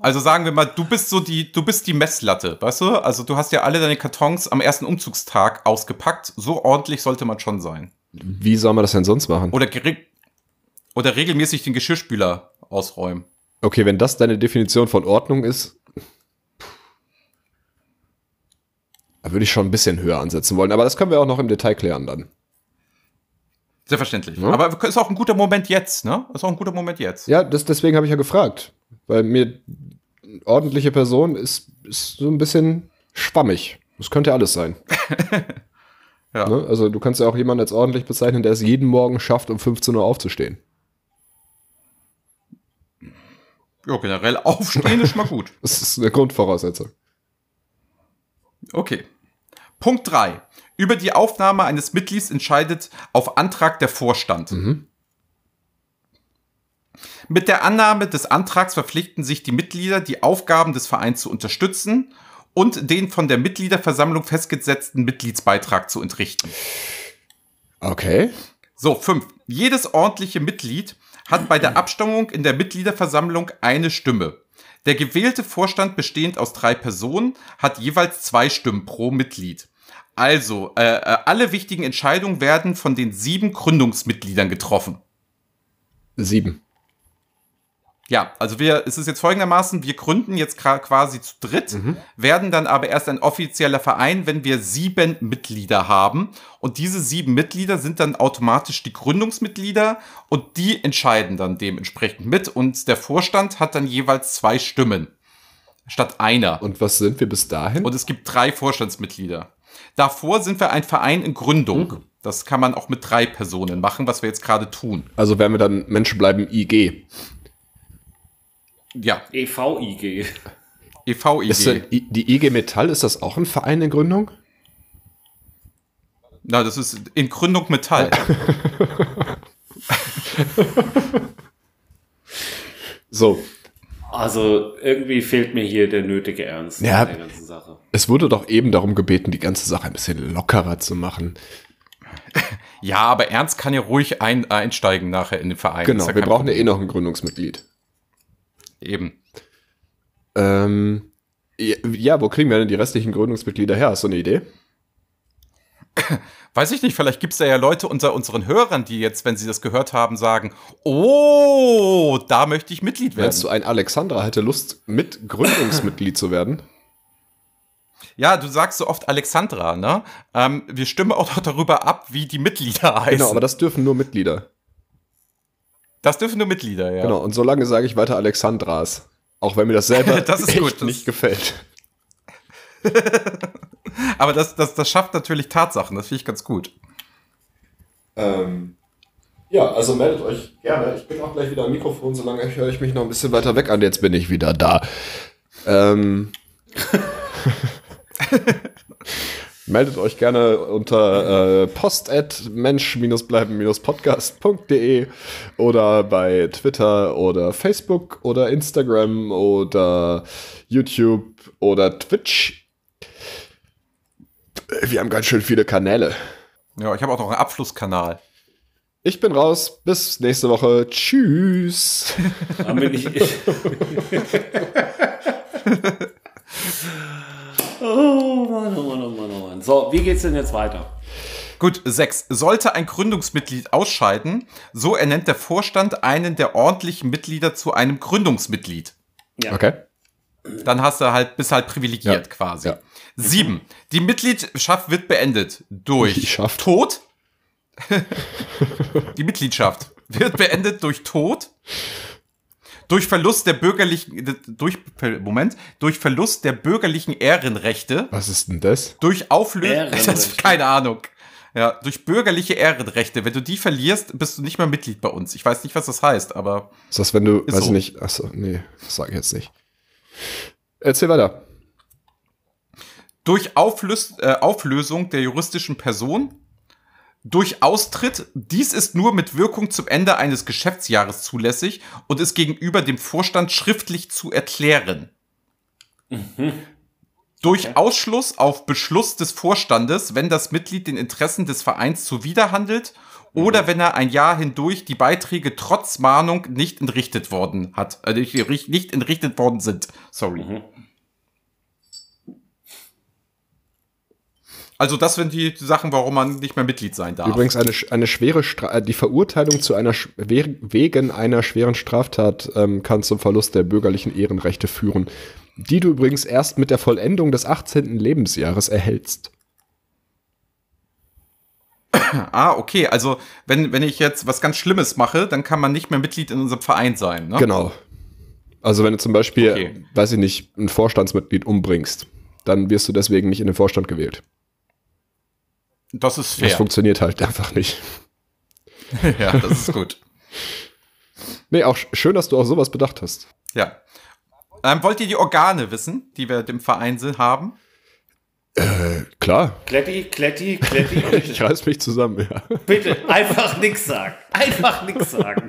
also sagen wir mal, du bist so die, du bist die Messlatte, weißt du? Also du hast ja alle deine Kartons am ersten Umzugstag ausgepackt. So ordentlich sollte man schon sein. wie soll man das denn sonst machen? Oder oder regelmäßig den Geschirrspüler ausräumen. Okay, wenn das deine Definition von Ordnung ist, da würde ich schon ein bisschen höher ansetzen wollen. Aber das können wir auch noch im Detail klären dann. Selbstverständlich. Ja. Aber ist auch ein guter Moment jetzt, ne? Ist auch ein guter Moment jetzt. Ja, das, deswegen habe ich ja gefragt. Weil mir ordentliche Person ist, ist so ein bisschen schwammig. Das könnte alles sein. Ja. Ne? Also du kannst ja auch jemanden als ordentlich bezeichnen, der es jeden Morgen schafft, um 15 Uhr aufzustehen. Ja, generell aufstehen ist mal gut. Das ist eine Grundvoraussetzung. Okay. Punkt 3. Über die Aufnahme eines Mitglieds entscheidet auf Antrag der Vorstand. Mit der Annahme des Antrags verpflichten sich die Mitglieder, die Aufgaben des Vereins zu unterstützen und den von der Mitgliederversammlung festgesetzten Mitgliedsbeitrag zu entrichten. Okay. So, fünf. Jedes ordentliche Mitglied hat bei der Abstimmung in der Mitgliederversammlung eine Stimme. Der gewählte Vorstand bestehend aus drei Personen hat jeweils zwei Stimmen pro Mitglied. Also, äh, äh, alle wichtigen Entscheidungen werden von den sieben Gründungsmitgliedern getroffen. Sieben. Ja, also wir, es ist jetzt folgendermaßen, wir gründen jetzt quasi zu dritt, werden dann aber erst ein offizieller Verein, wenn wir sieben Mitglieder haben. Und diese sieben Mitglieder sind dann automatisch die Gründungsmitglieder und die entscheiden dann dementsprechend mit. Und der Vorstand hat dann jeweils zwei Stimmen statt einer. Und was sind wir bis dahin? Und es gibt drei Vorstandsmitglieder. Davor sind wir ein Verein in Gründung. Das kann man auch mit drei Personen machen, was wir jetzt gerade tun. also werden wir dann Menschen bleiben IG. Ja, EVIG. EVIG. Ist die IG Metall, ist das auch ein Verein in Gründung? Na, das ist in Gründung Metall. So, Also irgendwie fehlt mir hier der nötige Ernst Ja. der ganzen Sache. es wurde doch eben darum gebeten, die ganze Sache ein bisschen lockerer zu machen. Ja, aber Ernst kann ja ruhig ein, einsteigen nachher in den Verein. Genau, ja wir brauchen ja Problem. eh noch ein Gründungsmitglied. Eben. Ähm, ja, ja, wo kriegen wir denn die restlichen Gründungsmitglieder her? Hast du eine Idee? Weiß ich nicht, vielleicht gibt es da ja Leute unter unseren Hörern, die jetzt, wenn sie das gehört haben, sagen, oh, da möchte ich Mitglied werden. Meinst du, ein Alexandra hätte Lust, mit Gründungsmitglied zu werden? Ja, du sagst so oft Alexandra, ne? Ähm, wir stimmen auch noch darüber ab, wie die Mitglieder heißen. Genau, aber das dürfen nur Mitglieder. das dürfen nur Mitglieder, ja. Genau, und solange sage ich weiter Alexandras. Auch wenn mir das selber Das ist echt gut, nicht gefällt. Aber das, das, das schafft natürlich Tatsachen, das finde ich ganz gut. Ähm, ja, also meldet euch gerne. Ich bin auch gleich wieder am Mikrofon, solange höre ich mich noch ein bisschen weiter weg an. Jetzt bin ich wieder da. Ähm, meldet euch gerne unter äh, post at mensch-bleiben-podcast.de oder bei Twitter oder Facebook oder Instagram oder YouTube oder Twitch. Wir haben ganz schön viele Kanäle. Ja, ich habe auch noch einen Abflusskanal. Ich bin raus. Bis nächste Woche. Tschüss. Haben wir nicht. oh Mann, oh Mann, oh Mann, oh Mann. So, wie geht's denn jetzt weiter? Gut, sechs. Sollte ein Gründungsmitglied ausscheiden, so ernennt der Vorstand einen der ordentlichen Mitglieder zu einem Gründungsmitglied. Ja. Okay. Dann hast du halt, bist halt privilegiert Ja, quasi. ja. Sieben. Die Mitgliedschaft wird beendet durch Mitgliedschaft. Tod. Die Mitgliedschaft wird beendet durch Tod, durch Verlust der bürgerlichen, durch, Moment, durch Verlust der bürgerlichen Ehrenrechte, Was ist denn das? durch Auflösung, keine Ahnung. Ja, durch bürgerliche Ehrenrechte. Wenn du die verlierst, bist du nicht mehr Mitglied bei uns. Ich weiß nicht, was das heißt, aber Ist das, wenn du, Ist weiß so. ich nicht, achso, nee, das sage ich jetzt nicht. Erzähl weiter. Durch Auflös äh, Auflösung der juristischen Person, durch Austritt, dies ist nur mit Wirkung zum Ende eines Geschäftsjahres zulässig und ist gegenüber dem Vorstand schriftlich zu erklären. Durch Ausschluss auf Beschluss des Vorstandes, wenn das Mitglied den Interessen des Vereins zuwiderhandelt oder wenn er ein Jahr hindurch die Beiträge trotz Mahnung nicht entrichtet worden hat, äh, nicht nicht entrichtet worden sind. Sorry. Also das sind die Sachen, warum man nicht mehr Mitglied sein darf. Übrigens eine, eine schwere Stra äh, die Verurteilung zu einer wegen einer schweren Straftat ähm, kann zum Verlust der bürgerlichen Ehrenrechte führen, die du übrigens erst mit der Vollendung des 18. Lebensjahres erhältst. Ah, okay. Also wenn, wenn ich jetzt was ganz Schlimmes mache, dann kann man nicht mehr Mitglied in unserem Verein sein. Ne? Genau. Also wenn du zum Beispiel, Okay. weiß ich nicht, ein Vorstandsmitglied umbringst, dann wirst du deswegen nicht in den Vorstand gewählt. Das ist Das fair. funktioniert halt einfach nicht. ja, das ist gut. Nee, auch sch- schön, dass du auch sowas bedacht hast. Ja. Ähm, wollt ihr die Organe wissen, die wir dem Verein sind, haben? Klar, Kletti, Kletti, Kletti, ich reiß mich zusammen, ja. bitte. Einfach nix sagen. Einfach nix sagen.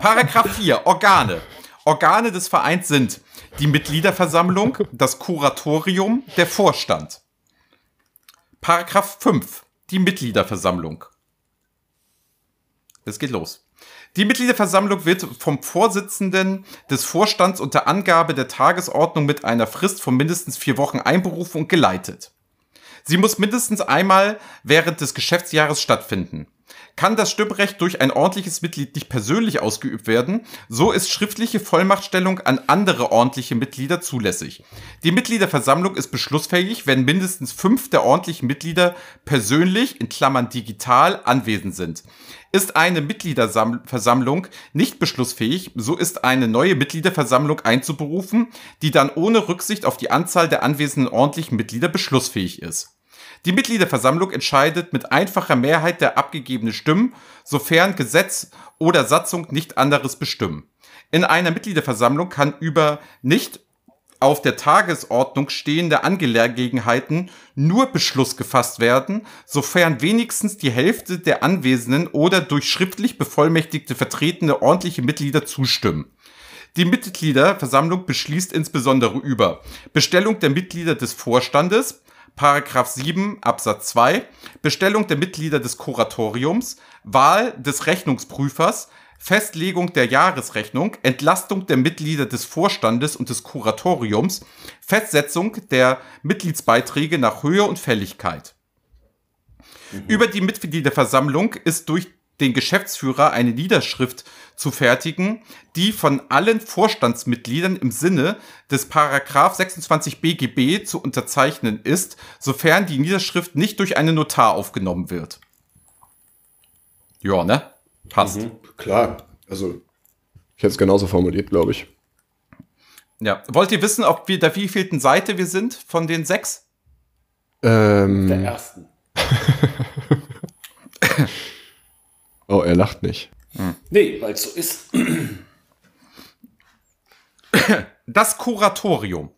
Paragraph 4. Organe. Organe des Vereins sind die Mitgliederversammlung, das Kuratorium, der Vorstand. Paragraph 5, die Mitgliederversammlung. Es geht los. Die Mitgliederversammlung wird vom Vorsitzenden des Vorstands unter Angabe der Tagesordnung mit einer Frist von mindestens vier Wochen einberufen und geleitet. Sie muss mindestens einmal während des Geschäftsjahres stattfinden. Kann das Stimmrecht durch ein ordentliches Mitglied nicht persönlich ausgeübt werden, so ist schriftliche Vollmachtstellung an andere ordentliche Mitglieder zulässig. Die Mitgliederversammlung ist beschlussfähig, wenn mindestens fünf der ordentlichen Mitglieder persönlich, in Klammern digital, anwesend sind. Ist eine Mitgliederversammlung nicht beschlussfähig, so ist eine neue Mitgliederversammlung einzuberufen, die dann ohne Rücksicht auf die Anzahl der anwesenden ordentlichen Mitglieder beschlussfähig ist. Die Mitgliederversammlung entscheidet mit einfacher Mehrheit der abgegebenen Stimmen, sofern Gesetz oder Satzung nicht anderes bestimmen. In einer Mitgliederversammlung kann über nicht auf der Tagesordnung stehende Angelegenheiten nur Beschluss gefasst werden, sofern wenigstens die Hälfte der Anwesenden oder durch schriftlich bevollmächtigte vertretene ordentliche Mitglieder zustimmen. Die Mitgliederversammlung beschließt insbesondere über Bestellung der Mitglieder des Vorstandes, Paragraph 7 Absatz 2, Bestellung der Mitglieder des Kuratoriums, Wahl des Rechnungsprüfers, Festlegung der Jahresrechnung, Entlastung der Mitglieder des Vorstandes und des Kuratoriums, Festsetzung der Mitgliedsbeiträge nach Höhe und Fälligkeit. Mhm. Über die Mitgliederversammlung ist durch den Geschäftsführer eine Niederschrift zu fertigen, die von allen Vorstandsmitgliedern im Sinne des Paragraph 26 BGB zu unterzeichnen ist, sofern die Niederschrift nicht durch einen Notar aufgenommen wird. Ja, ne? Passt. Mhm, klar. Also, ich hätte es genauso formuliert, glaube ich. Ja. Wollt ihr wissen, ob wir der wievielten Seite wir sind von den sechs? Ähm. Der ersten. Oh, er lacht nicht. Hm. Nee, weil es so ist. Das Kuratorium.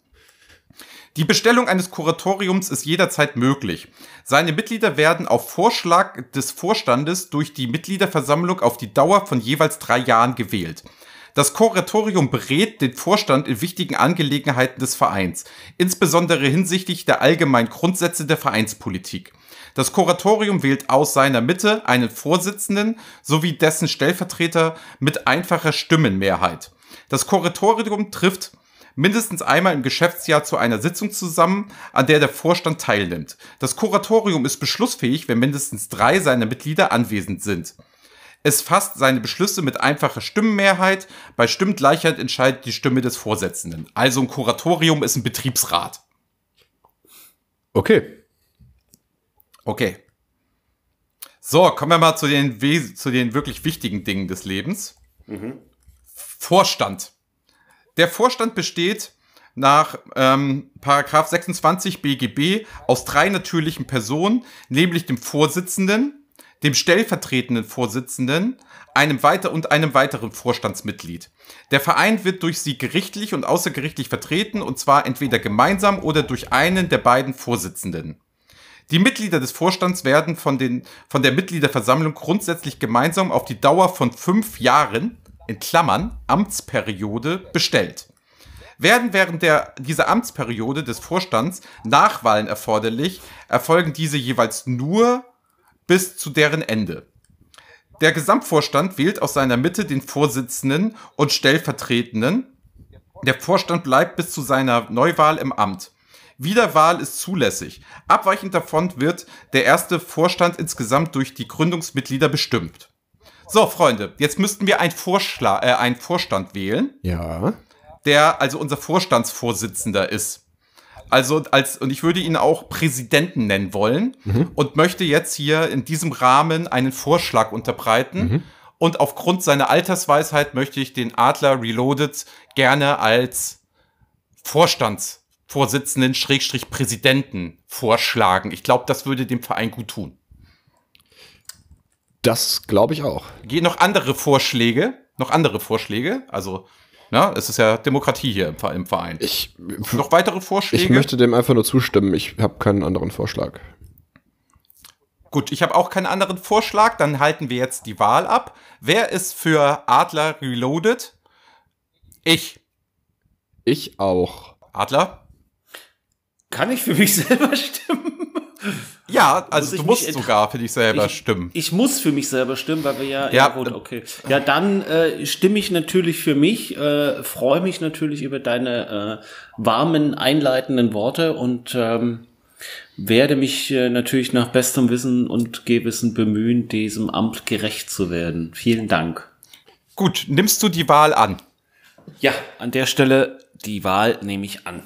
Die Bestellung eines Kuratoriums ist jederzeit möglich. Seine Mitglieder werden auf Vorschlag des Vorstandes durch die Mitgliederversammlung auf die Dauer von jeweils drei Jahren gewählt. Das Kuratorium berät den Vorstand in wichtigen Angelegenheiten des Vereins, insbesondere hinsichtlich der allgemeinen Grundsätze der Vereinspolitik. Das Kuratorium wählt aus seiner Mitte einen Vorsitzenden sowie dessen Stellvertreter mit einfacher Stimmenmehrheit. Das Kuratorium trifft mindestens einmal im Geschäftsjahr zu einer Sitzung zusammen, an der der Vorstand teilnimmt. Das Kuratorium ist beschlussfähig, wenn mindestens drei seiner Mitglieder anwesend sind. Es fasst seine Beschlüsse mit einfacher Stimmenmehrheit. Bei Stimmgleichheit entscheidet die Stimme des Vorsitzenden. Also ein Kuratorium ist ein Betriebsrat. Okay. Okay. So, kommen wir mal zu den, zu den wirklich wichtigen Dingen des Lebens. Mhm. Vorstand. Der Vorstand besteht nach ähm, Paragraph 26 BGB aus drei natürlichen Personen, nämlich dem Vorsitzenden, dem stellvertretenden Vorsitzenden, einem weiter und einem weiteren Vorstandsmitglied. Der Verein wird durch sie gerichtlich und außergerichtlich vertreten und zwar entweder gemeinsam oder durch einen der beiden Vorsitzenden. Die Mitglieder des Vorstands werden von, den, von der Mitgliederversammlung grundsätzlich gemeinsam auf die Dauer von fünf Jahren, in Klammern, Amtsperiode, bestellt. Werden während der, dieser Amtsperiode des Vorstands Nachwahlen erforderlich, erfolgen diese jeweils nur bis zu deren Ende. Der Gesamtvorstand wählt aus seiner Mitte den Vorsitzenden und Stellvertretenden. Der Vorstand bleibt bis zu seiner Neuwahl im Amt. Wiederwahl ist zulässig. Abweichend davon wird der erste Vorstand insgesamt durch die Gründungsmitglieder bestimmt. So, Freunde, jetzt müssten wir einen, Vorschlag, äh, einen Vorstand wählen. Ja. Der also unser Vorstandsvorsitzender ist. Also als, und ich würde ihn auch Präsidenten nennen wollen mhm. und möchte jetzt hier in diesem Rahmen einen Vorschlag unterbreiten. Mhm. Und aufgrund seiner Altersweisheit möchte ich den Adler Reloaded gerne als Vorstandsvorsitzenden Schrägstrich Präsidenten vorschlagen. Ich glaube, das würde dem Verein gut tun. Das glaube ich auch. Gehen noch andere Vorschläge? Noch andere Vorschläge? Also ja, es ist ja Demokratie hier im, Verein. Ich, Noch weitere Vorschläge? Ich möchte dem einfach nur zustimmen. Ich habe keinen anderen Vorschlag. Gut, ich habe auch keinen anderen Vorschlag. Dann halten wir jetzt die Wahl ab. Wer ist für Adler Reloaded? Ich. Ich auch. Adler? Kann ich für mich selber stimmen? Ja, also ich du musst sogar für dich selber ich, stimmen. Ich muss für mich selber stimmen, weil wir ja. Ja, gut, äh, okay. Ja, dann äh, stimme ich natürlich für mich, äh, freue mich natürlich über deine äh, warmen, einleitenden Worte und ähm, werde mich äh, natürlich nach bestem Wissen und Gewissen bemühen, diesem Amt gerecht zu werden. Vielen Dank. Gut, nimmst du die Wahl an? Ja, an der Stelle die Wahl nehme ich an.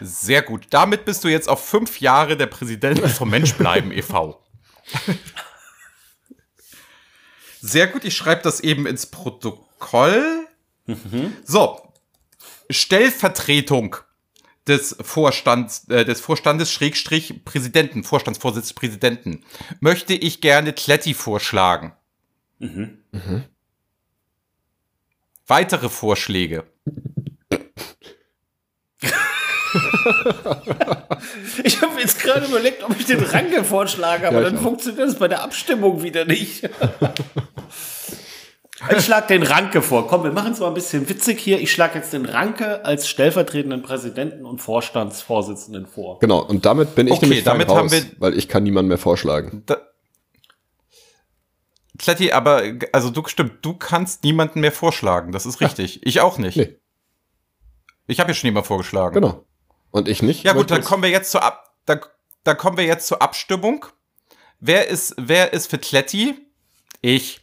Sehr gut. Damit bist du jetzt auf fünf Jahre der Präsident vom Menschbleiben e.V. Sehr gut, ich schreibe das eben ins Protokoll. So, Stellvertretung des Vorstands, äh, des Vorstandes Schrägstrich Präsidenten, Vorstandsvorsitzes Präsidenten, möchte ich gerne Kletti vorschlagen. Weitere Vorschläge. Ich habe jetzt gerade überlegt, ob ich den Ranke vorschlage, aber Ja, dann auch. funktioniert das bei der Abstimmung wieder nicht. Ich schlage den Ranke vor. Komm, wir machen es mal ein bisschen witzig hier. Ich schlage jetzt den Ranke als stellvertretenden Präsidenten und Vorstandsvorsitzenden vor. Genau, und damit bin ich Okay, nämlich damit raus, haben wir- weil ich kann niemanden mehr vorschlagen. Da Kletti, aber also du stimmt, du kannst niemanden mehr vorschlagen. Das ist richtig. Ich auch nicht. Nee. Ich habe ja schon jemand vorgeschlagen. Genau. Und ich nicht. Ja gut, dann ich- kommen wir jetzt zur Ab dann, dann kommen wir jetzt zur Abstimmung. Wer ist wer ist für Kletti? Ich.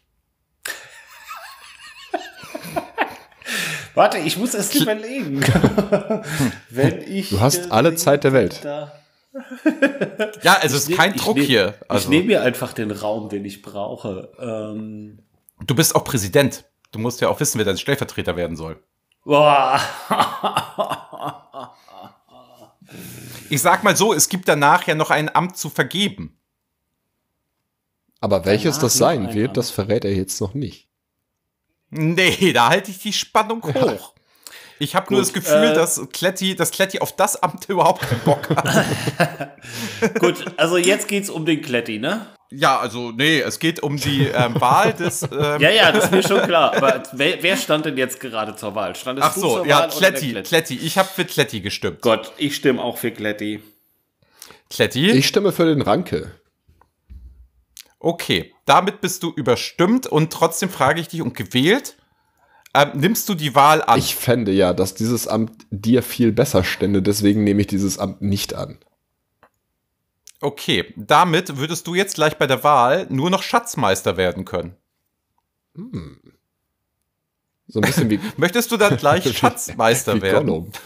Warte, ich muss erst überlegen. Wenn ich. Du hast alle Zeit der Welt. Da, Ja, also es ist kein ich Druck nehm- hier. Ich Also nehme mir einfach den Raum, den ich brauche. Ähm, du bist auch Präsident. Du musst ja auch wissen, wer dein Stellvertreter werden soll. boah. Ich sag mal so, es gibt danach ja noch ein Amt zu vergeben. Aber welches Danach das sein ein wird, Amt. das verrät er jetzt noch nicht. Nee, da halte ich die Spannung hoch. Ich habe nur das Gefühl, äh, dass Kletti, dass Kletti auf das Amt überhaupt keinen Bock hat. Gut, also jetzt geht's um den Kletti, ne? Ja, also nee, es geht um die ähm, Wahl des. Ähm, Ja, ja, das ist mir schon klar. Aber wer, wer stand denn jetzt gerade zur Wahl? Standest ach du so, zur ja, Wahl Kletti, Kletti. Ich habe für Kletti gestimmt. Gott, ich stimme auch für Kletti. Kletti. Ich stimme für den Ranke. Okay, damit bist du überstimmt und trotzdem frage ich dich und gewählt. Ähm, nimmst du die Wahl an? Ich fände ja, dass dieses Amt dir viel besser stände, deswegen nehme ich dieses Amt nicht an. Okay, damit würdest du jetzt gleich bei der Wahl nur noch Schatzmeister werden können. So ein bisschen wie, Möchtest du dann gleich Schatzmeister wie werden?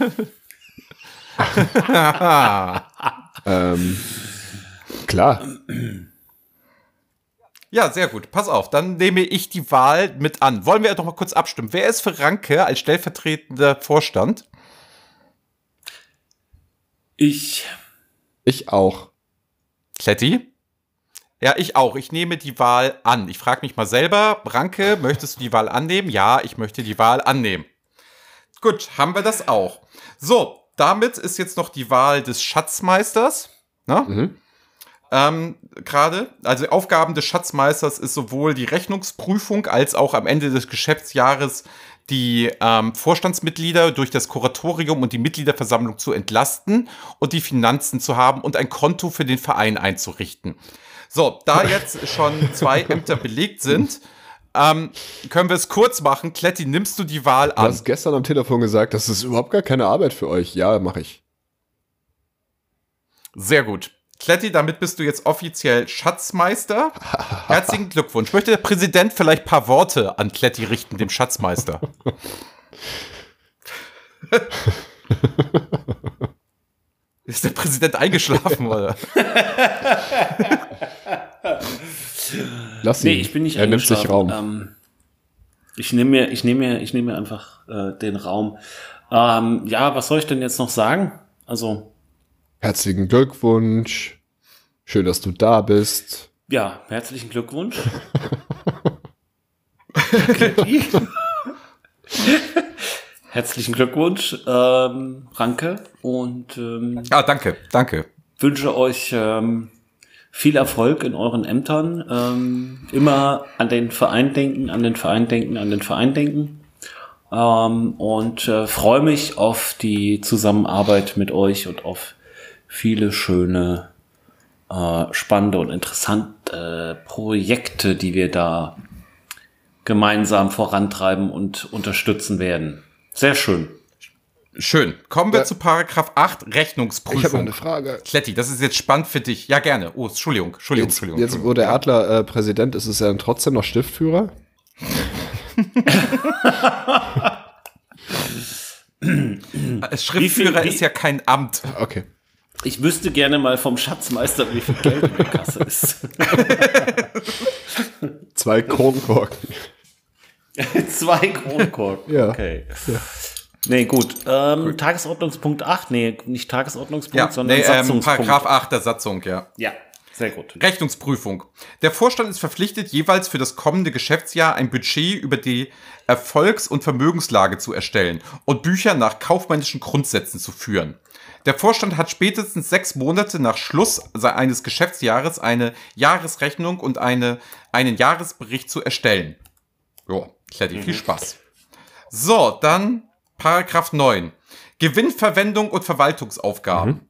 Ähm, klar. Ja, sehr gut. Pass auf, dann nehme ich die Wahl mit an. Wollen wir doch mal kurz abstimmen. Wer ist für Ranke als stellvertretender Vorstand? Ich, Ich auch. Kletti? Ja, ich auch. Ich nehme die Wahl an. Ich frage mich mal selber, Ranke, möchtest du die Wahl annehmen? Ja, ich möchte die Wahl annehmen. Gut, haben wir das auch. So, damit ist jetzt noch die Wahl des Schatzmeisters. Ne? Mhm. ähm, gerade. Also Aufgaben des Schatzmeisters ist sowohl die Rechnungsprüfung als auch am Ende des Geschäftsjahres die ähm, Vorstandsmitglieder durch das Kuratorium und die Mitgliederversammlung zu entlasten und die Finanzen zu haben und ein Konto für den Verein einzurichten. So, da jetzt schon zwei Ämter belegt sind, ähm, können wir es kurz machen. Kletti, nimmst du die Wahl Du an? hast gestern am Telefon gesagt, das ist überhaupt gar keine Arbeit für euch. Ja, mache ich. Sehr gut. Kletti, damit bist du jetzt offiziell Schatzmeister. Herzlichen Glückwunsch. Möchte der Präsident vielleicht ein paar Worte an Kletti richten, dem Schatzmeister? Ist der Präsident eingeschlafen, oder? Lass ihn. nee, ich bin nicht Er nimmt sich. Raum. Ähm, ich nehme mir, ich nehme mir, ich nehme mir einfach äh, den Raum. Ähm, ja, was soll ich denn jetzt noch sagen? Also, Herzlichen Glückwunsch. Schön, dass du da bist. ja, herzlichen Glückwunsch. Herzlichen Glückwunsch, ähm, Ranke, und ähm, Ah, danke, danke. wünsche euch ähm, viel Erfolg in euren Ämtern. Ähm, immer an den Verein denken, an den Verein denken, an den Verein denken. ähm, und äh, freue mich auf die Zusammenarbeit mit euch und auf viele schöne, äh, spannende und interessante äh, Projekte, die wir da gemeinsam vorantreiben und unterstützen werden. Sehr schön. Schön. Kommen wir Ja. zu Paragraph 8, Rechnungsprüfung. Ich habe eine Frage. Kletti, das ist jetzt spannend für dich. Ja, gerne. Oh, Entschuldigung, Entschuldigung, Jetzt, Entschuldigung. jetzt wo der Adler äh, Präsident ist, ist er dann trotzdem noch Stiftführer? Als Schriftführer Wie viel- wie- ist ja kein Amt. Okay. Ich wüsste gerne mal vom Schatzmeister, wie viel Geld in der Kasse ist. Zwei Kronkorken. Zwei Kronkorken. Ja. Okay. Nee, gut. Ähm, Tagesordnungspunkt 8. Nee, nicht Tagesordnungspunkt, Ja, sondern nee, ähm, Satzungspunkt. Paragraph 8 der Satzung, ja. Ja, sehr gut. Rechnungsprüfung. Der Vorstand ist verpflichtet, jeweils für das kommende Geschäftsjahr ein Budget über die Erfolgs- und Vermögenslage zu erstellen und Bücher nach kaufmännischen Grundsätzen zu führen. Der Vorstand hat spätestens sechs Monate nach Schluss eines Geschäftsjahres eine Jahresrechnung und eine, einen Jahresbericht zu erstellen. Jo, Kletti, viel Spaß. So, dann Paragraph 9. Gewinnverwendung und Verwaltungsaufgaben.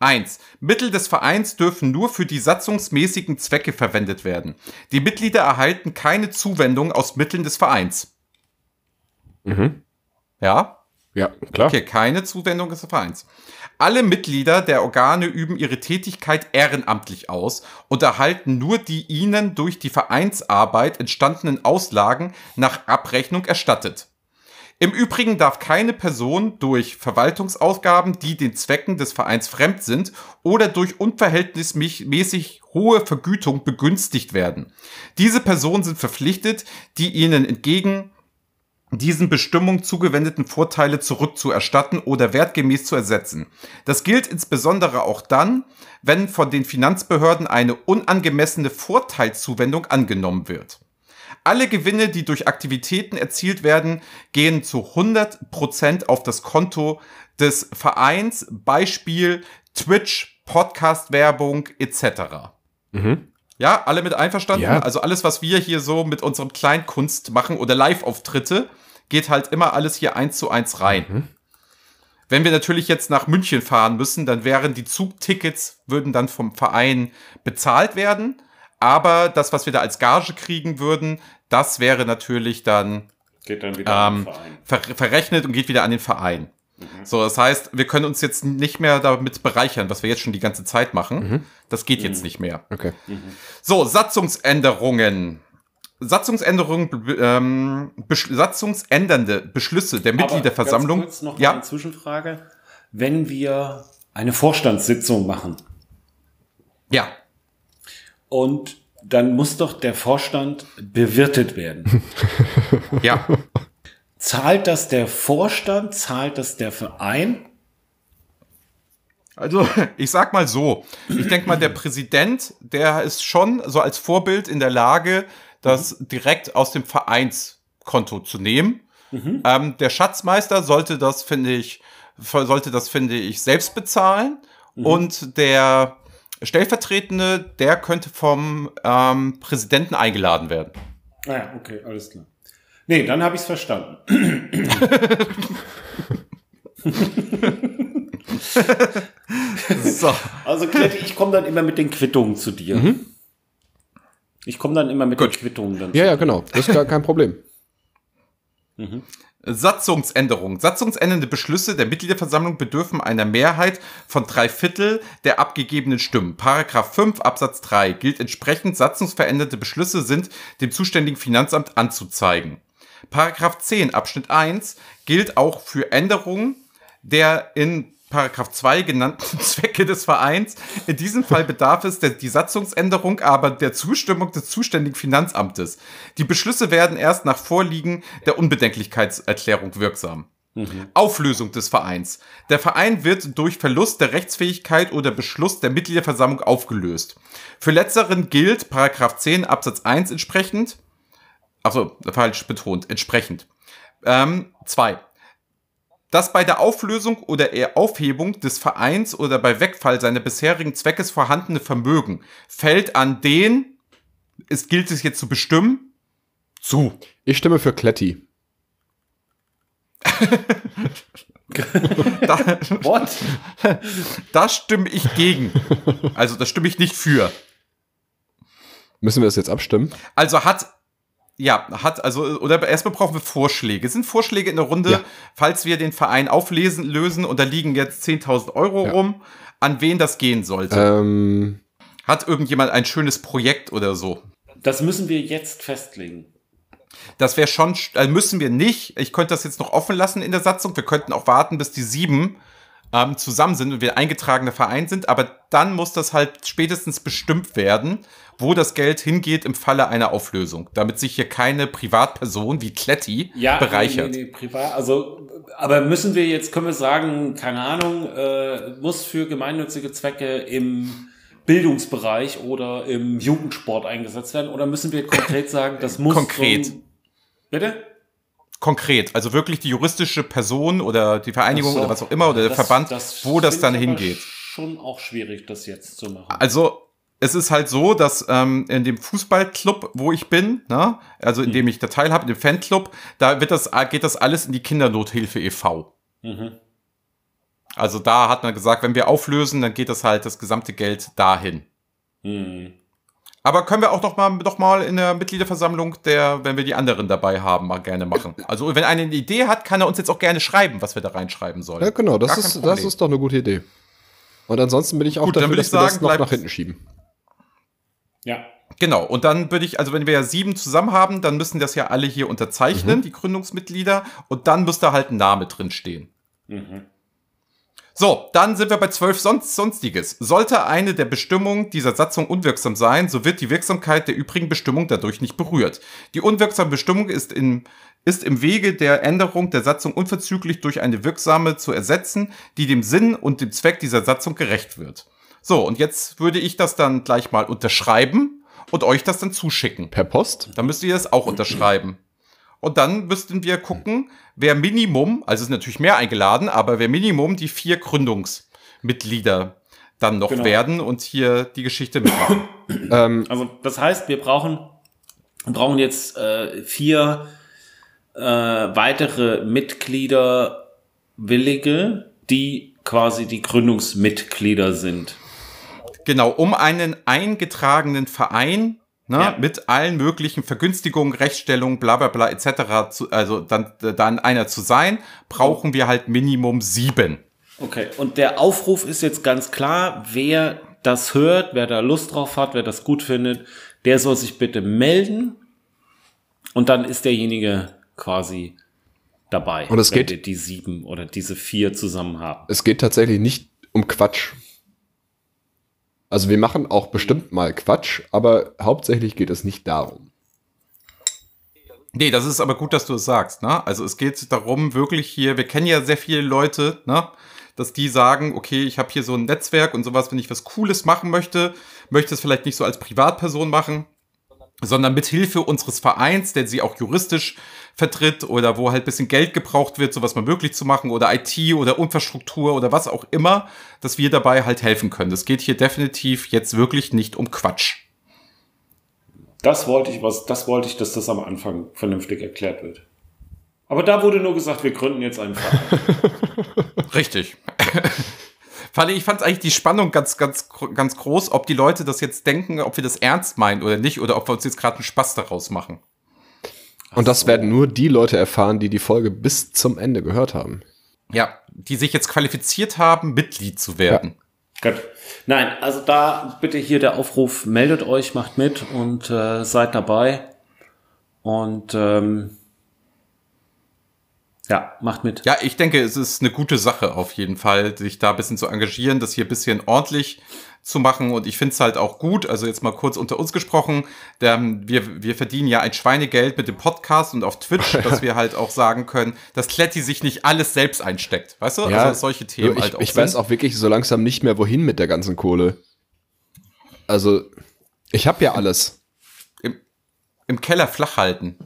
1. Mittel des Vereins dürfen nur für die satzungsmäßigen Zwecke verwendet werden. Die Mitglieder erhalten keine Zuwendung aus Mitteln des Vereins. Ja? Ja, klar. Okay, keine Zuwendung des Vereins. Alle Mitglieder der Organe üben ihre Tätigkeit ehrenamtlich aus und erhalten nur die ihnen durch die Vereinsarbeit entstandenen Auslagen nach Abrechnung erstattet. Im Übrigen darf keine Person durch Verwaltungsaufgaben, die den Zwecken des Vereins fremd sind, oder durch unverhältnismäßig hohe Vergütung begünstigt werden. Diese Personen sind verpflichtet, die ihnen entgegen diesen Bestimmungen zugewendeten Vorteile zurückzuerstatten oder wertgemäß zu ersetzen. Das gilt insbesondere auch dann, wenn von den Finanzbehörden eine unangemessene Vorteilszuwendung angenommen wird. Alle Gewinne, die durch Aktivitäten erzielt werden, gehen zu 100% auf das Konto des Vereins, Beispiel Twitch, Podcast-Werbung etc. Ja, alle mit einverstanden? Ja. Also alles, was wir hier so mit unserem Kleinkunst machen oder Live-Auftritte, geht halt immer alles hier eins zu eins rein. Wenn wir natürlich jetzt nach München fahren müssen, dann wären die Zugtickets, würden dann vom Verein bezahlt werden. Aber das, was wir da als Gage kriegen würden, das wäre natürlich dann Geht dann wieder ähm, Verein. ver verrechnet und geht wieder an den Verein. So, das heißt, wir können uns jetzt nicht mehr damit bereichern, was wir jetzt schon die ganze Zeit machen. Das geht jetzt nicht mehr. Okay. So, Satzungsänderungen. Satzungsänderungen, ähm, besch satzungsändernde Beschlüsse der Mitgliederversammlung. Aber ganz kurz noch ja, eine Zwischenfrage. Wenn wir eine Vorstandssitzung machen ja, und dann muss doch der Vorstand bewirtet werden. ja. Zahlt das der Vorstand? Zahlt das der Verein? Also, ich sag mal so. Ich denke mal, der Präsident, der ist schon so als Vorbild in der Lage, das direkt aus dem Vereinskonto zu nehmen. Ähm, der Schatzmeister sollte das, finde ich, sollte das, finde ich, selbst bezahlen. Und der Stellvertretende, der könnte vom ähm, Präsidenten eingeladen werden. Ah ja, okay, alles klar. Nee, dann habe ich es verstanden. So. Also Kletti, ich komme dann immer mit den Quittungen zu dir. Ich komme dann immer mit Gut. den Quittungen dann. Ja, ja, genau. Das ist gar kein Problem. Satzungsänderung. Satzungsändernde Beschlüsse der Mitgliederversammlung bedürfen einer Mehrheit von drei Viertel der abgegebenen Stimmen. Paragraph 5 Absatz 3 gilt entsprechend, satzungsveränderte Beschlüsse sind dem zuständigen Finanzamt anzuzeigen. Paragraph 10 Abschnitt 1 gilt auch für Änderungen der in Paragraph 2 genannten Zwecke des Vereins. In diesem Fall bedarf es der, die Satzungsänderung aber der Zustimmung des zuständigen Finanzamtes. Die Beschlüsse werden erst nach Vorliegen der Unbedenklichkeitserklärung wirksam. Auflösung des Vereins. Der Verein wird durch Verlust der Rechtsfähigkeit oder Beschluss der Mitgliederversammlung aufgelöst. Für letzteren gilt Paragraph 10 Absatz 1 entsprechend, also falsch betont, entsprechend. Ähm, zwei. dass bei der Auflösung oder eher Aufhebung des Vereins oder bei Wegfall seiner bisherigen Zweckes vorhandene Vermögen fällt an den, es gilt es jetzt zu bestimmen, zu. Ich stimme für Kletti. da, What? da stimme ich gegen. Also da stimme ich nicht für. Müssen wir das jetzt abstimmen? Also hat, ja, hat, also, oder erstmal brauchen wir Vorschläge. Es sind Vorschläge in der Runde, Ja. falls wir den Verein auflesen, lösen und da liegen jetzt 10.000 Euro Ja. rum, an wen das gehen sollte. Ähm, Hat irgendjemand ein schönes Projekt oder so? Das müssen wir jetzt festlegen. Das wäre schon, sch- äh, müssen wir nicht. Ich könnte das jetzt noch offen lassen in der Satzung. Wir könnten auch warten, bis die sieben ähm, zusammen sind und wir eingetragener Verein sind. Aber dann muss das halt spätestens bestimmt werden, wo das Geld hingeht im Falle einer Auflösung. Damit sich hier keine Privatperson wie Kletti bereichert. Nee, nee, nee, privat. Also, aber müssen wir jetzt, können wir sagen, keine Ahnung, äh, muss für gemeinnützige Zwecke im Bildungsbereich oder im Jugendsport eingesetzt werden? Oder müssen wir konkret sagen, das muss Konkret. so ein- Bitte? Konkret, also wirklich die juristische Person oder die Vereinigung so. oder was auch immer oder der Das- Verband, wo das dann hingeht. Schon auch schwierig, das jetzt zu machen. Also es ist halt so, dass ähm, in dem Fußballclub, wo ich bin, ne, also in dem ich da teilhabe, in dem Fanclub, da wird das, geht das alles in die Kindernothilfe e.V. Mhm. Also da hat man gesagt, wenn wir auflösen, dann geht das halt das gesamte Geld dahin. Mhm. Aber können wir auch noch mal, noch mal in der Mitgliederversammlung, der, wenn wir die anderen dabei haben, mal gerne machen. Also wenn einer eine Idee hat, kann er uns jetzt auch gerne schreiben, was wir da reinschreiben sollen. ja, genau, das ist, das ist doch eine gute Idee. Und ansonsten bin ich auch Gut, dafür, dass ich wir das sagen, noch nach hinten schieben. Ja. Genau, und dann würde ich, also wenn wir ja sieben zusammen haben, dann müssen das ja alle hier unterzeichnen, Mhm. die Gründungsmitglieder, und dann müsste halt ein Name drin stehen. Mhm. So, dann sind wir bei zwölf sonst, Sonstiges. Sollte eine der Bestimmungen dieser Satzung unwirksam sein, so wird die Wirksamkeit der übrigen Bestimmung dadurch nicht berührt. Die unwirksame Bestimmung ist, in, ist im Wege der Änderung der Satzung unverzüglich durch eine wirksame zu ersetzen, die dem Sinn und dem Zweck dieser Satzung gerecht wird. So, und jetzt würde ich das dann gleich mal unterschreiben und euch das dann zuschicken. Per Post? Dann müsst ihr das auch unterschreiben. Und dann müssten wir gucken, wer Minimum, also es sind natürlich mehr eingeladen, aber wer Minimum die vier Gründungsmitglieder dann noch Genau. werden und hier die Geschichte mitmachen. Ähm, Also das heißt, wir brauchen, brauchen jetzt äh, vier äh, weitere Mitglieder Willige, die quasi die Gründungsmitglieder sind. genau, um einen eingetragenen Verein ne, Ja. mit allen möglichen Vergünstigungen, Rechtsstellungen, bla bla bla etc., zu, also dann, dann einer zu sein, brauchen wir halt Minimum sieben. Okay, und der Aufruf ist jetzt ganz klar, wer das hört, wer da Lust drauf hat, wer das gut findet, der soll sich bitte melden und dann ist derjenige quasi dabei. Und es wenn geht- wir die sieben oder diese vier zusammen haben. es geht tatsächlich nicht um Quatsch. Also wir machen auch bestimmt mal Quatsch, aber hauptsächlich geht es nicht darum. Nee, das ist aber gut, dass du es sagst. Ne? Also es geht darum, wirklich hier, wir kennen ja sehr viele Leute, ne? dass die sagen, okay, ich habe hier so ein Netzwerk und sowas, wenn ich was Cooles machen möchte, möchte es vielleicht nicht so als Privatperson machen, sondern mit Hilfe unseres Vereins, der sie auch juristisch vertritt oder wo halt bisschen Geld gebraucht wird, sowas mal möglich zu machen oder IT oder Infrastruktur oder was auch immer, dass wir dabei halt helfen können. Es geht hier definitiv jetzt wirklich nicht um Quatsch. Das wollte ich, was, das wollte ich, dass das am Anfang vernünftig erklärt wird. Aber da wurde nur gesagt, wir gründen jetzt einen Verein. Richtig. Fand ich ich fand eigentlich die Spannung ganz, ganz, ganz groß, ob die Leute das jetzt denken, ob wir das ernst meinen oder nicht, oder ob wir uns jetzt gerade einen Spaß daraus machen. Und das werden nur die Leute erfahren, die die Folge bis zum Ende gehört haben. Ja, die sich jetzt qualifiziert haben, Mitglied zu werden. Gut. Nein, also da bitte hier der Aufruf, meldet euch, macht mit und äh, seid dabei. Und ähm, ja, macht mit. Ja, ich denke, es ist eine gute Sache auf jeden Fall, sich da ein bisschen zu engagieren, das hier ein bisschen ordentlich zu machen. Und ich finde es halt auch gut, also jetzt mal kurz unter uns gesprochen, der, wir, wir verdienen ja ein Schweinegeld mit dem Podcast und auf Twitch, dass wir halt auch sagen können, dass Kletti sich nicht alles selbst einsteckt. Weißt du? also solche Themen ich, halt auch Ich weiß sind. auch wirklich so langsam nicht mehr, wohin mit der ganzen Kohle. Also, ich habe ja alles. Im, Im Keller flach halten.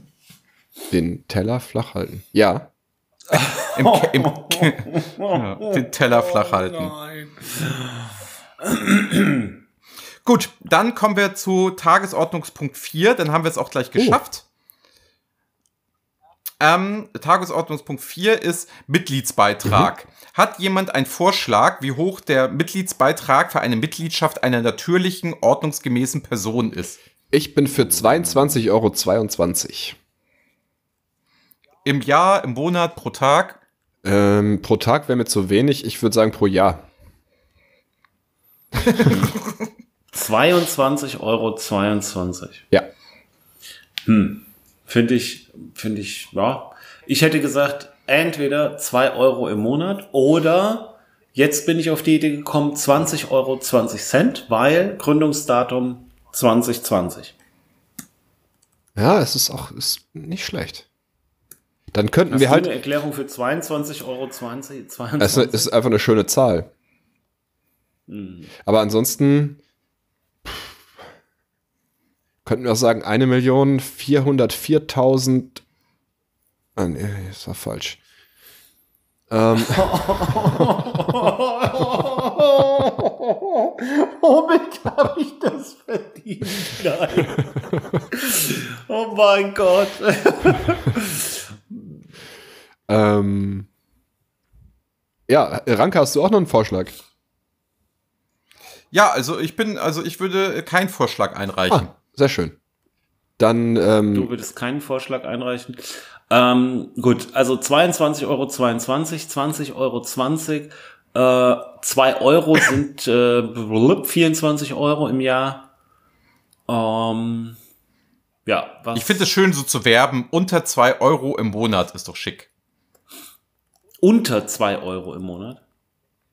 Den Teller flach halten. Ja. Im, im ja, den Teller flach halten. Gut, dann kommen wir zu Tagesordnungspunkt 4, dann haben wir es auch gleich geschafft. Ähm, Tagesordnungspunkt 4 ist Mitgliedsbeitrag. Hat jemand einen Vorschlag, wie hoch der Mitgliedsbeitrag für eine Mitgliedschaft einer natürlichen, ordnungsgemäßen Person ist? Ich bin für 22,22 Euro. Im Jahr, im Monat, pro Tag? Ähm, pro Tag wäre mir zu wenig. Ich würde sagen pro Jahr. 22,22 Euro. 22. Ja. Finde ich, finde ich, ja. Ich hätte gesagt, entweder 2 Euro im Monat oder jetzt bin ich auf die Idee gekommen, 20 Euro 20 Cent, weil Gründungsdatum 2020. Ja, es ist auch ist nicht schlecht. Dann könnten Hast wir halt. eine Erklärung für 22 Euro 20, 22? Es ist einfach eine schöne Zahl. Aber ansonsten pff, könnten wir auch sagen, 1.404.000. Ah, nee, das war falsch. Ähm, Womit habe ich das verdient? Nein. oh mein Gott. Ähm, ja, Ranke, hast du auch noch einen Vorschlag? Ja, also ich bin, also ich würde keinen Vorschlag einreichen. Ah, sehr schön. Dann, ähm, Du würdest keinen Vorschlag einreichen. Ähm, gut, also 22,22 Euro, 20 Euro, 20. Äh, 2 Euro sind äh, 24 Euro im Jahr. Ähm, ja, was? Ich finde es schön, so zu werben. Unter 2 Euro im Monat ist doch schick. Unter 2 Euro im Monat.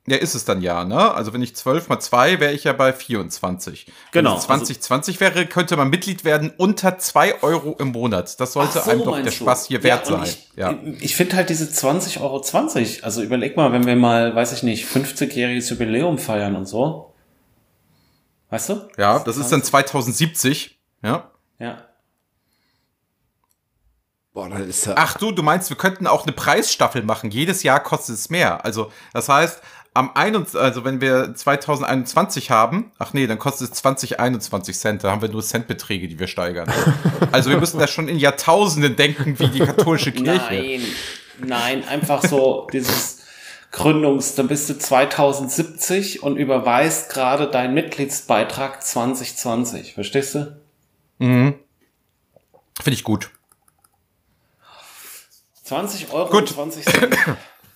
Ja, ist es dann ja, ne? Also wenn ich 12 mal 2, wäre ich ja bei 24. Genau, Wenn es 2020 wäre, könnte man Mitglied werden unter 2 Euro im Monat. Das sollte so, einem doch der? Spaß hier wert ja, sein. Ich, ja. ich finde halt diese 20,20 Euro, 20, also überleg mal, wenn wir mal, weiß ich nicht, 50-jähriges Jubiläum feiern und so. Weißt du? ja, das ist dann 2070. Ja. Ja. Boah, dann ist ja. Ach du, du meinst, wir könnten auch eine Preisstaffel machen. Jedes Jahr kostet es mehr. Also, das heißt, am 21, also wenn wir 2021 haben, ach nee, dann kostet es 20, 21 Cent. Da haben wir nur Centbeträge, die wir steigern. also wir müssen da schon in Jahrtausenden denken, wie die katholische Kirche. Nein, nein, einfach so dieses Gründungs, dann bist du 2070 und überweist gerade deinen Mitgliedsbeitrag 2020. Verstehst du? Finde ich gut. 20 Euro Gut. und 20 Cent.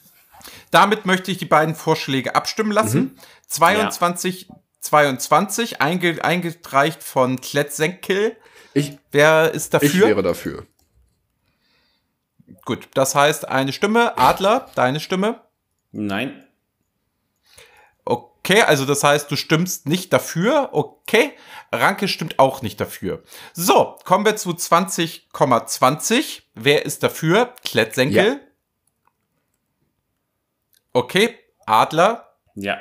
Damit möchte ich die beiden Vorschläge abstimmen lassen. 22, 22, einge, eingereicht von Kletsenkel. Ich, Wer ist ich dafür? wäre dafür. Gut, das heißt eine Stimme. Adler, deine Stimme. Nein. Okay, also das heißt, du stimmst nicht dafür. Okay. Ranke stimmt auch nicht dafür. So, kommen wir zu 20,20. Wer ist dafür? Klettsenkel. Ja. Okay. Adler. Ja.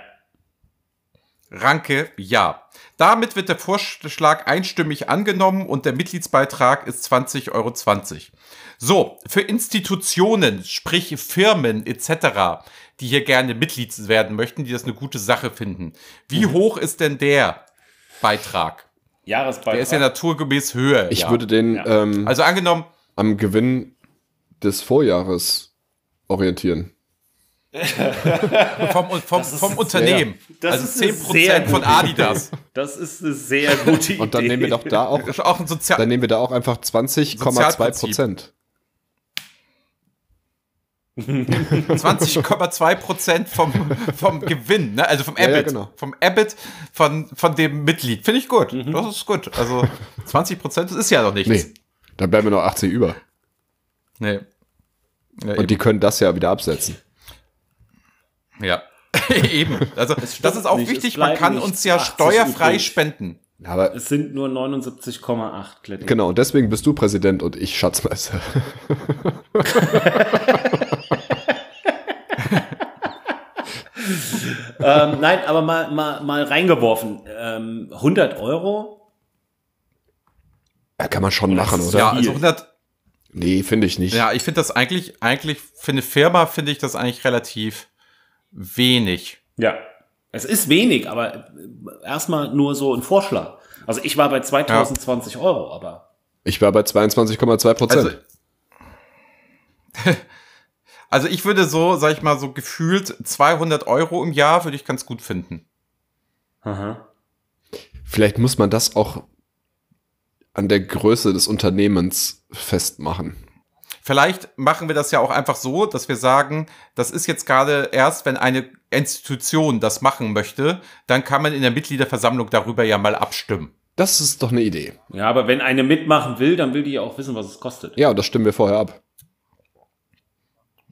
Ranke, ja. Damit wird der Vorschlag einstimmig angenommen und der Mitgliedsbeitrag ist 20,20 Euro. So, für Institutionen, sprich Firmen etc., die hier gerne Mitglied werden möchten, die das eine gute Sache finden. Wie hoch ist denn der Beitrag? Jahresbeitrag. Der ist ja naturgemäß höher. Ich ja. würde den Ja. ähm, also angenommen, am Gewinn des Vorjahres orientieren. Vom, vom, vom sehr- Unternehmen. das also ist eine 10% sehr von gute Adidas. Das ist eine sehr gute Idee. Und dann nehmen wir doch da auch, auch ein Sozial dann nehmen wir da auch einfach 20,2 Sozialprinzip. Prozent. 20,2 Prozent vom, vom Gewinn, ne? also vom Ja, EBIT. ja, genau. Vom EBIT von, von dem Mitglied. Finde ich gut. Mhm. Das ist gut. Also 20 Prozent, das ist ja noch nichts. Nee, dann bleiben wir noch 80 über. Nee. Ja, Und die können das ja wieder absetzen. Ja. eben. Also das ist auch nicht, wichtig, man kann uns ja 80 steuerfrei übrig. spenden. Aber Es sind nur 79,8 Kletti. genau, und deswegen bist du Präsident und ich Schatzmeister. Ähm, nein, aber mal, mal, mal reingeworfen. Ähm, 100 Euro? Ja, kann man schon machen, oder? Ja, also 100, Nee, finde ich nicht. ja, ich finde das eigentlich, eigentlich für eine Firma finde ich das eigentlich relativ wenig. Ja. Es ist wenig, aber äh, erstmal nur so ein Vorschlag. Also ich war bei 2020 Euro, aber Ich war bei 22,2 Prozent. Also, Also ich würde so, sag ich mal, so gefühlt 200 Euro im Jahr würde ich ganz gut finden. Aha. Vielleicht muss man das auch an der Größe des Unternehmens festmachen. Vielleicht machen wir das ja auch einfach so, dass wir sagen, das ist jetzt gerade erst, wenn eine Institution das machen möchte, dann kann man in der Mitgliederversammlung darüber ja mal abstimmen. Das ist doch eine Idee. Ja, aber wenn eine mitmachen will, dann will die ja auch wissen, was es kostet. Ja, und das stimmen wir vorher ab.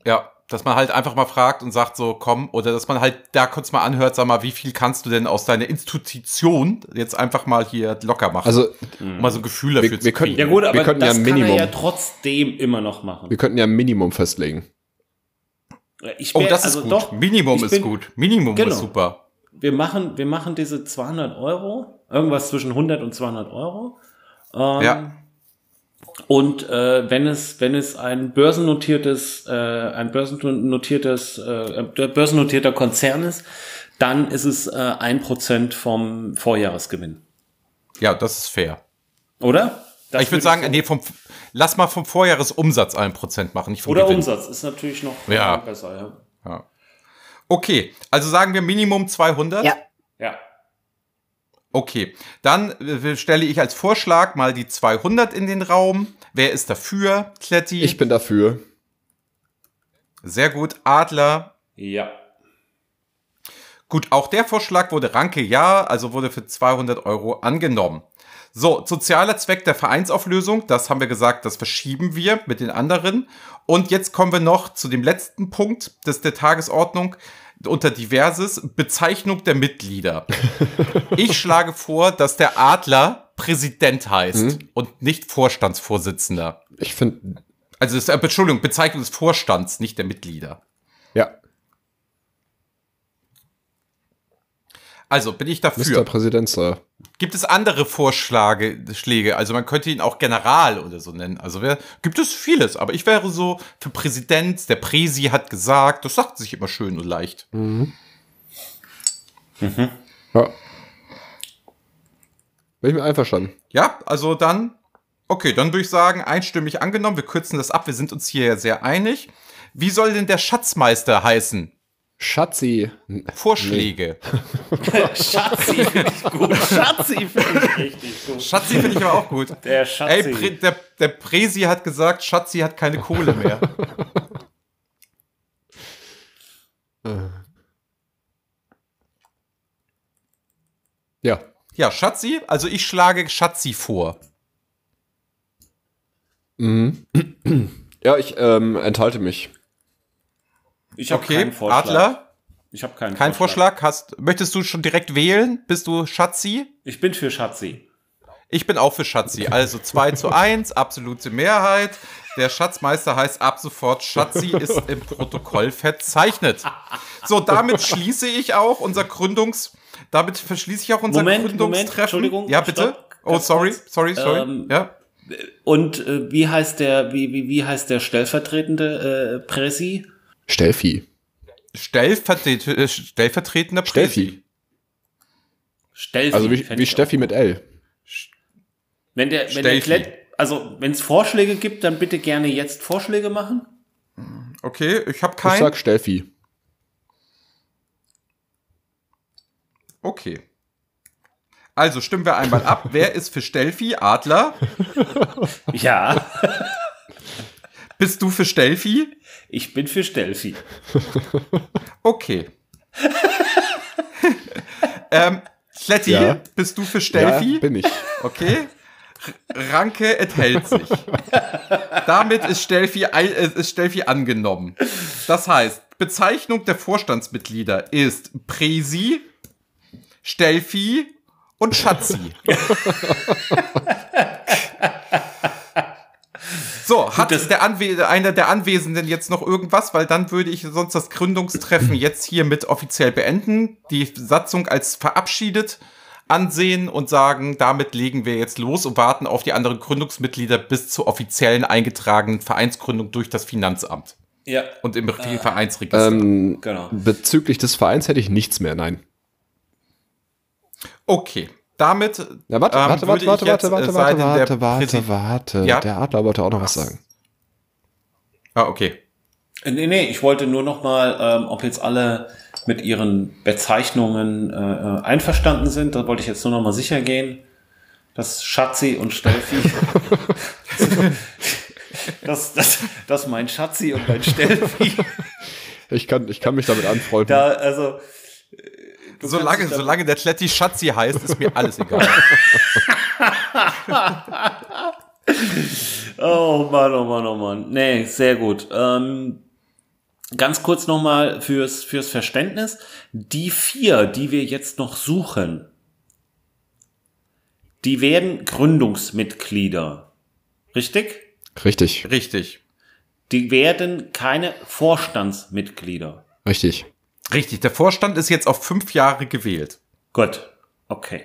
Ja, dass man halt einfach mal fragt und sagt so, komm, oder dass man halt da kurz mal anhört, sag mal, wie viel kannst du denn aus deiner Institution jetzt einfach mal hier locker machen? Also, um mal so ein Gefühl dafür wir zu können- kriegen. Ja gut, aber Wir könnten das ja ein kann Minimum. er ja trotzdem immer noch machen. wir könnten ja ein Minimum festlegen. Ich oh, wär- das also ist gut. Doch, Minimum ich ist bin- gut. Minimum Genau. ist super. Wir machen, wir machen diese 200 Euro, irgendwas zwischen 100 und 200 Euro. Ähm, Ja. Und äh, wenn es wenn es ein börsennotiertes äh, ein börsennotiertes äh, börsennotierter Konzern ist, dann ist es äh, ein Prozent vom Vorjahresgewinn, Ja, das ist fair. oder? Das ich würde würd sagen, so- nee, vom, lass mal vom Vorjahresumsatz ein Prozent machen, nicht vom oder Gewinn. Umsatz ist natürlich noch Ja. besser. Ja. Okay, also sagen wir Minimum 200. Ja. ja. Okay, dann äh, stelle ich als Vorschlag mal die 200 in den Raum. Wer ist dafür? Kletti. Ich bin dafür. Sehr gut. Adler. Ja. Gut, auch der Vorschlag wurde Ranke ja, also wurde für 200 Euro angenommen. So, sozialer Zweck der Vereinsauflösung, das haben wir gesagt, das verschieben wir mit den anderen. Und jetzt kommen wir noch zu dem letzten Punkt des, der Tagesordnung unter Diverses, Bezeichnung der Mitglieder. ich schlage vor, dass der Adler Präsident heißt und nicht Vorstandsvorsitzender. Ich finde, Also, das, äh, Entschuldigung, Bezeichnung des Vorstands, nicht der Mitglieder. ja, Also, bin ich dafür. Mr. Präsident, Sir. Gibt es andere Vorschläge? Schläge? Also man könnte ihn auch General oder so nennen. Also wer, gibt es vieles, aber ich wäre so für Präsident, der Präsi hat gesagt, das sagt sich immer schön und leicht. Ja. Bin ich mir einverstanden. Ja, also dann, okay, dann würde ich sagen, einstimmig angenommen, wir kürzen das ab, wir sind uns hier ja sehr einig. Wie soll denn der Schatzmeister heißen? Schatzi. Vorschläge. Schatzi finde ich gut. Schatzi finde ich richtig gut. Schatzi finde ich aber auch gut. Der Schatzi. Ey, Prä, der, der Präsi hat gesagt, Schatzi hat keine Kohle mehr. Ja. Ja, Schatzi, also ich schlage Schatzi vor. Mhm. Ja, ich ähm, enthalte mich. Ich habe Okay, keinen Vorschlag. Adler, Ich habe keinen kein Vorschlag. Hast, möchtest du schon direkt wählen? Bist du Schatzi? Ich bin für Schatzi. Ich bin auch für Schatzi. Also 2 zu 1, absolute Mehrheit. Der Schatzmeister heißt ab sofort Schatzi, ist im Protokoll verzeichnet. So, damit schließe ich auch unser Gründungs... Damit verschließe ich auch unser Moment, Gründungstreffen. Moment, Entschuldigung, Ja, bitte? stopp, oh, sorry, sorry, sorry. Ähm, ja. Und äh, wie heißt der, wie, wie, wie heißt der stellvertretende äh, Pressi? Stelfi. Stellvertret äh, stellvertretender Stelfi. Stelfi. Also wie, wie ich Steffi auch. mit L. Wenn der, wenn der. Klett, also wenn es Vorschläge gibt, dann bitte gerne jetzt Vorschläge machen. Okay, ich habe Ich keinen. sag Stelfi. Okay. Also stimmen wir einmal ab. Wer ist für Stelfi? Adler. Ja, Bist du für Stelfi? Ich bin für Stelfi. Okay. ähm, Sletti, Ja. bist du für Stelfi? Ja, bin ich. Okay. Ranke enthält sich. Damit ist Stelfi, äh, ist Stelfi angenommen. Das heißt, Bezeichnung der Vorstandsmitglieder ist Presi, Stelfi und Schatzi. So, hat das- der Anwe einer der Anwesenden jetzt noch irgendwas? Weil dann würde ich sonst das Gründungstreffen jetzt hiermit offiziell beenden, die Satzung als verabschiedet ansehen und sagen, damit legen wir jetzt los und warten auf die anderen Gründungsmitglieder bis zur offiziellen eingetragenen Vereinsgründung durch das Finanzamt Ja, und im Vereinsregister. Ähm, genau. bezüglich des Vereins hätte ich nichts mehr, nein. Okay, damit. Ja, warte, ähm, warte, warte, warte, jetzt, warte, äh, warte, warte, der warte, Präsi- warte, warte. Ja? Der Adler wollte auch noch was sagen. Ah, okay. Äh, Nee, nee, ich wollte nur noch mal, ähm, ob jetzt alle mit ihren Bezeichnungen äh, äh, einverstanden sind. Da wollte ich jetzt nur noch mal sicher gehen, dass Schatzi und Stelfi, dass, dass, dass mein Schatzi und mein Stelfi Ich kann, ich kann mich damit anfreunden. da, also du Solange, solange der Kletti Schatzi heißt, ist mir alles egal. Oh Mann, oh Mann, oh Mann. Nee, sehr gut. Ähm, ganz kurz nochmal fürs, fürs Verständnis. Die vier, die wir jetzt noch suchen, die werden Gründungsmitglieder. Richtig? Richtig, Richtig. Die werden keine Vorstandsmitglieder. richtig. Richtig. Der Vorstand ist jetzt auf fünf Jahre gewählt. Gut. Okay.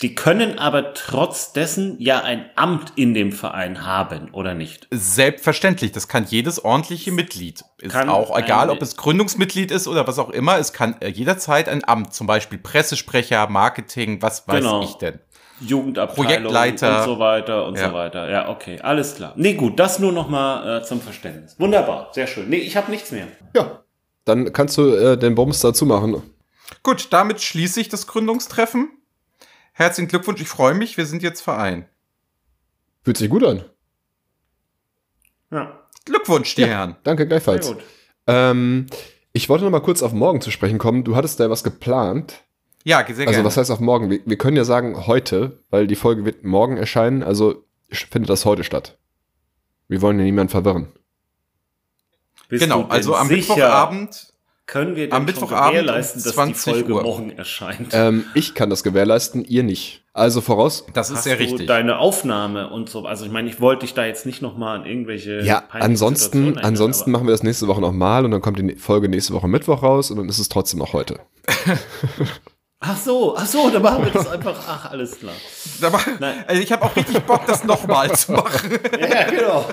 Die können aber trotz dessen ja ein Amt in dem Verein haben, oder nicht? Selbstverständlich, das kann jedes ordentliche Mitglied. Ist Kann auch egal, ob es Gründungsmitglied ist oder was auch immer. Es kann äh, jederzeit ein Amt, zum Beispiel Pressesprecher, Marketing, was weiß Genau. ich denn. Jugendabteilung Projektleiter. und so weiter und Ja. so weiter. Ja, okay, alles klar. Nee, gut, das nur noch mal äh, zum Verständnis. Wunderbar, sehr schön. Nee, ich habe nichts mehr. Ja. Dann kannst du äh, den Bums dazu machen. Gut, damit schließe ich das Gründungstreffen. Herzlichen Glückwunsch, ich freue mich, wir sind jetzt Verein. Fühlt sich gut an. Ja, Glückwunsch, die Herren. Danke gleichfalls. Ähm, ich wollte noch mal kurz auf morgen zu sprechen kommen. Du hattest da was geplant. Ja, sehr Also gerne. was heißt auf morgen? Wir, wir können ja sagen heute, weil die Folge wird morgen erscheinen. Also findet das heute statt. Wir wollen ja niemanden verwirren. Bist genau, also am sicher, Mittwochabend. können wir am Mittwochabend gewährleisten, dass die 20 Folge Uhr. morgen erscheint? Ähm, ich kann das gewährleisten, ihr nicht. Also voraus. Das ist sehr du richtig. deine Aufnahme und so. Also ich meine, ich wollte dich da jetzt nicht noch mal an irgendwelche Ja, ansonsten, ansonsten machen wir das nächste Woche nochmal und dann kommt die Folge nächste Woche Mittwoch raus und dann ist es trotzdem noch heute. Ach so, ach so, dann machen wir das einfach. Ach, alles klar. Nein. also ich habe auch richtig Bock, das nochmal zu machen. Ja, genau.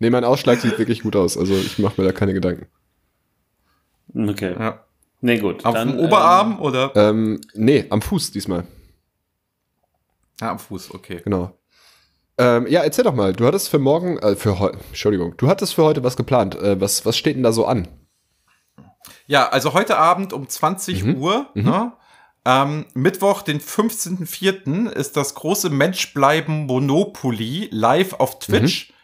Nee, mein Ausschlag sieht wirklich gut aus. Also ich mache mir da keine Gedanken. Okay. Ja. Nee, gut. Auf dann, dem Oberarm oder? Ähm, nee, am Fuß diesmal. Ja, am Fuß, okay. Genau. Ähm, ja, erzähl doch mal. Du hattest für morgen, äh, für heute, Entschuldigung, du hattest für heute was geplant. Äh, was, was steht denn da so an? Ja, also heute Abend um 20 Mhm. Uhr, ne? Ähm, Mittwoch, den 15.04. ist das große Menschbleiben Monopoly live auf Twitch. Mhm.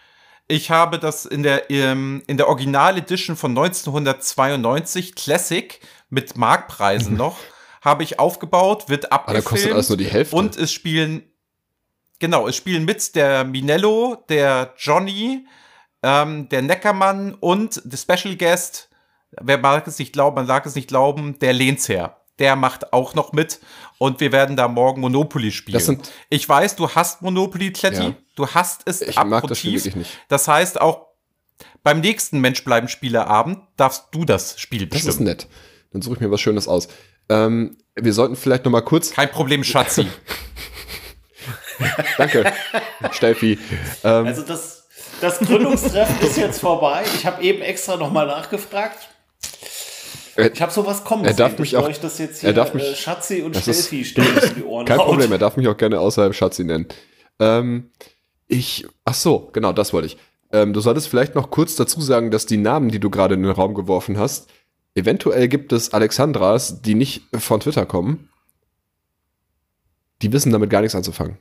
Ich habe das in der, ähm, in der Original Edition von 1992 Classic mit Markpreisen noch, habe ich aufgebaut, wird Mhm. Ah, da abgefilmt. kostet alles nur die Hälfte. Und es spielen, genau, es spielen mit der Minello, der Johnny, ähm, der Neckermann und der Special Guest, wer mag es nicht glauben, man mag es nicht glauben, der Lehnsherr. Der macht auch noch mit und wir werden da morgen Monopoly spielen. Das sind- ich weiß, du hast Monopoly, Kletti. Ja. Du hast es Ich mag das Spiel abgrundtief. wirklich nicht. Das heißt, auch beim nächsten Mensch bleiben Spieleabend darfst du das Spiel Das ist bestimmen. nett. Dann suche ich mir was Schönes aus. Ähm, wir sollten vielleicht noch mal kurz. Kein Problem, Schatzi. Danke, Steffi. Ähm, Also das, das Gründungstreffen ist jetzt vorbei. Ich habe eben extra nochmal nachgefragt. Äh, Ich habe sowas kommen er darf mich auch- das jetzt er hier darf mich- äh, Schatzi und Stelfi ständig in die Ohren kein haut. Problem, er darf mich auch gerne außerhalb Schatzi nennen. Ähm, ich, ach so, genau, das wollte ich. Ähm, du solltest vielleicht noch kurz dazu sagen, dass die Namen, die du gerade in den Raum geworfen hast, eventuell gibt es Alexandras, die nicht von Twitter kommen. Die wissen damit gar nichts anzufangen.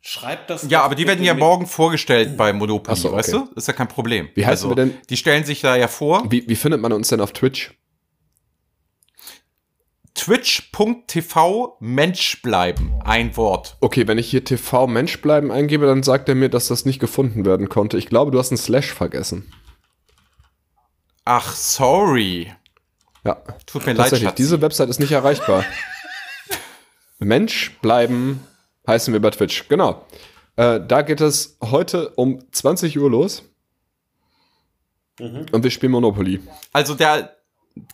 Schreibt das Ja, aber die werden ja morgen vorgestellt bei Monopoly, so, okay. weißt du? Ist ja kein Problem. Wie heißen wir denn? Die stellen sich da ja vor. Wie, wie findet man uns denn auf Twitch? Twitch.tv Mensch bleiben. Ein Wort. Okay, wenn ich hier TV Mensch bleiben eingebe, dann sagt er mir, dass das nicht gefunden werden konnte. Ich glaube, du hast einen Slash vergessen. Ach, sorry. Ja, Tut mir leid, tatsächlich. Schatz. Diese Website ist nicht erreichbar. Mensch bleiben heißen wir bei Twitch. Genau. Äh, da geht es heute um 20 Uhr los. Und wir spielen Monopoly. Also der,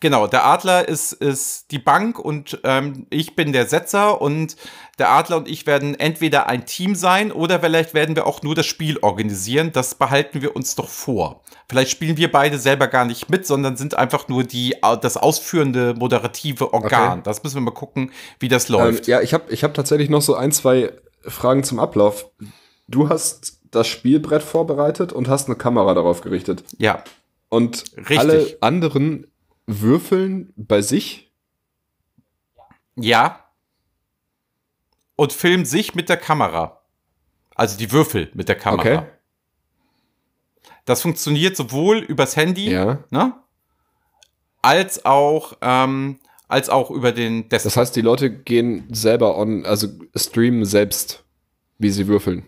genau, der Adler ist, ist die Bank und ähm, ich bin der Setzer und der Adler und ich werden entweder ein Team sein oder vielleicht werden wir auch nur das Spiel organisieren. Das behalten wir uns doch vor. Vielleicht spielen wir beide selber gar nicht mit, sondern sind einfach nur die, das ausführende, moderative Organ. Okay. Das müssen wir mal gucken, wie das Ähm, läuft. ja, ich habe ich hab tatsächlich noch so ein, zwei Fragen zum Ablauf. Du hast das Spielbrett vorbereitet und hast eine Kamera darauf gerichtet. Ja. Und Richtig. alle anderen würfeln bei sich. Ja. Und filmen sich mit der Kamera. Also die Würfel mit der Kamera. Okay. Das funktioniert sowohl übers Handy, Ja. ne? Als auch, ähm, als auch über den Das Desktop. heißt, die Leute gehen selber on, also streamen selbst, wie sie würfeln.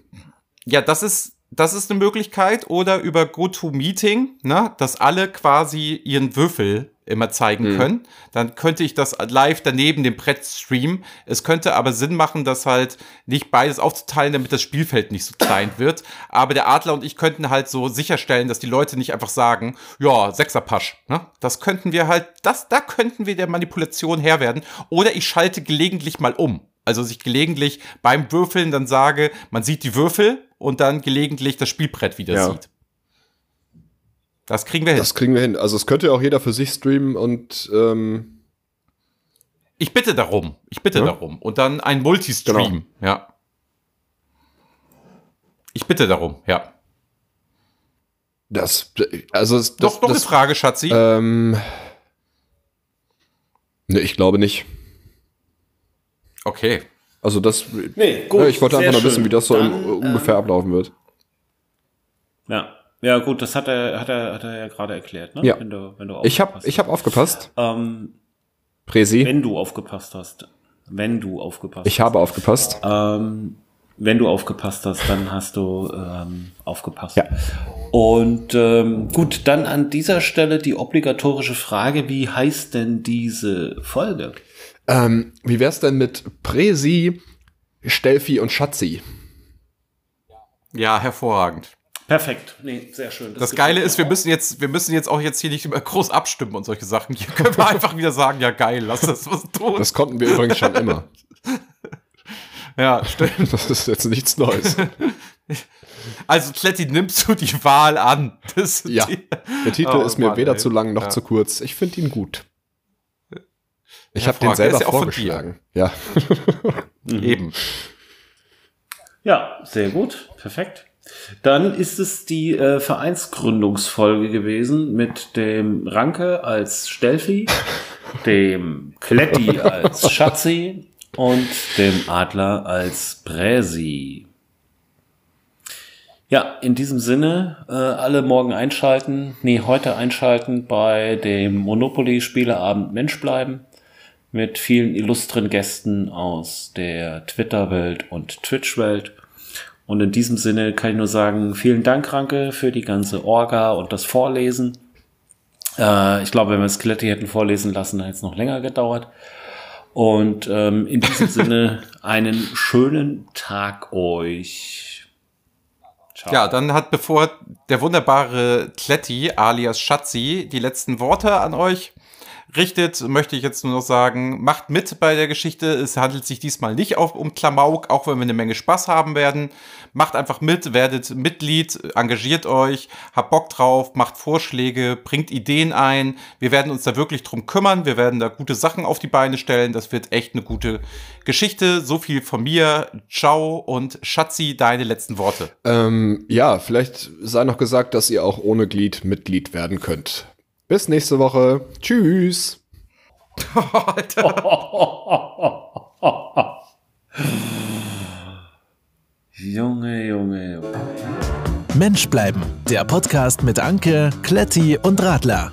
Ja, das ist, das ist eine Möglichkeit. Oder über GoToMeeting, ne? Dass alle quasi ihren Würfel immer zeigen Mhm. können. Dann könnte ich das live daneben dem Brett streamen. Es könnte aber Sinn machen, das halt nicht beides aufzuteilen, damit das Spielfeld nicht so klein wird. Aber der Adler und ich könnten halt so sicherstellen, dass die Leute nicht einfach sagen, ja, Sechserpasch. Ne? Das könnten wir halt, das, da könnten wir der Manipulation Herr werden. Oder ich schalte gelegentlich mal um. Also dass ich gelegentlich beim Würfeln dann sage, man sieht die Würfel und dann gelegentlich das Spielbrett wieder Ja. sieht. Das kriegen wir hin. Das kriegen wir hin. Also es könnte ja auch jeder für sich streamen und ähm, Ich bitte darum. Ich bitte Ja. darum. Und dann ein Multistream. Genau. Ja. Ich bitte darum, ja. das, also es- Doch, das, noch eine das, Frage, Schatzi. ähm, ne, ich glaube nicht. okay. Also das, Nee, gut. ja, ich wollte einfach nur wissen, wie das so Dann, ungefähr ablaufen wird. Ja. Ja, gut, das hat er, hat er, hat er ja gerade erklärt, ne? Ja. Wenn du, wenn du Ich habe aufgepasst ich hab aufgepasst. hast. Ähm, Presi, wenn du aufgepasst hast. Wenn du aufgepasst ich habe aufgepasst. hast. Ähm, wenn du aufgepasst hast, dann hast du ähm, aufgepasst. Ja. Und ähm, gut, dann an dieser Stelle die obligatorische Frage, wie heißt denn diese Folge? Ähm, wie wär's denn mit Presi, Stelfi und Schatzi? Ja, hervorragend. Perfekt. Nee, sehr schön. Das Geile ist, wir müssen jetzt, wir müssen jetzt auch jetzt hier nicht immer groß abstimmen und solche Sachen. Hier können wir einfach wieder sagen, ja geil, lass das was tun. Das konnten wir übrigens schon immer. ja, stimmt. Das ist jetzt nichts Neues. Also, Kletti, nimmst du die Wahl an? Das Ja. die, Der Titel Oh, ist mir Mann, weder ey. zu lang noch Ja. zu kurz. Ich finde ihn gut. Ich habe Hervorragend. den selber ja vorgeschlagen. Ja. Eben. Ja, sehr gut. Perfekt. Dann ist es die äh, Vereinsgründungsfolge gewesen mit dem Ranke als Stelfi, dem Kletti als Schatzi und dem Adler als Bräsi. Ja, in diesem Sinne, äh, alle morgen einschalten, nee, heute einschalten bei dem Monopoly-Spieleabend Mensch bleiben mit vielen illustren Gästen aus der Twitter-Welt und Twitch-Welt. Und in diesem Sinne kann ich nur sagen, vielen Dank, Ranke, für die ganze Orga und das Vorlesen. Äh, ich glaube, wenn wir Skeletti hätten vorlesen lassen, dann hätte es noch länger gedauert. Und ähm, in diesem Sinne einen schönen Tag euch. Ciao. Ja, dann hat bevor der wunderbare Kletti alias Schatzi die letzten Worte an euch richtet, möchte ich jetzt nur noch sagen, macht mit bei der Geschichte. Es handelt sich diesmal nicht auf, um Klamauk, auch wenn wir eine Menge Spaß haben werden. Macht einfach mit, werdet Mitglied, engagiert euch, habt Bock drauf, macht Vorschläge, bringt Ideen ein. Wir werden uns da wirklich drum kümmern. Wir werden da gute Sachen auf die Beine stellen. Das wird echt eine gute Geschichte. So viel von mir. Ciao und Schatzi, deine letzten Worte. Ähm, ja, vielleicht sei noch gesagt, dass ihr auch ohne Glied Mitglied werden könnt. Bis nächste Woche. Tschüss. Junge, Junge, Junge. Mensch bleiben. Der Podcast mit Anke, Kletti und Radler.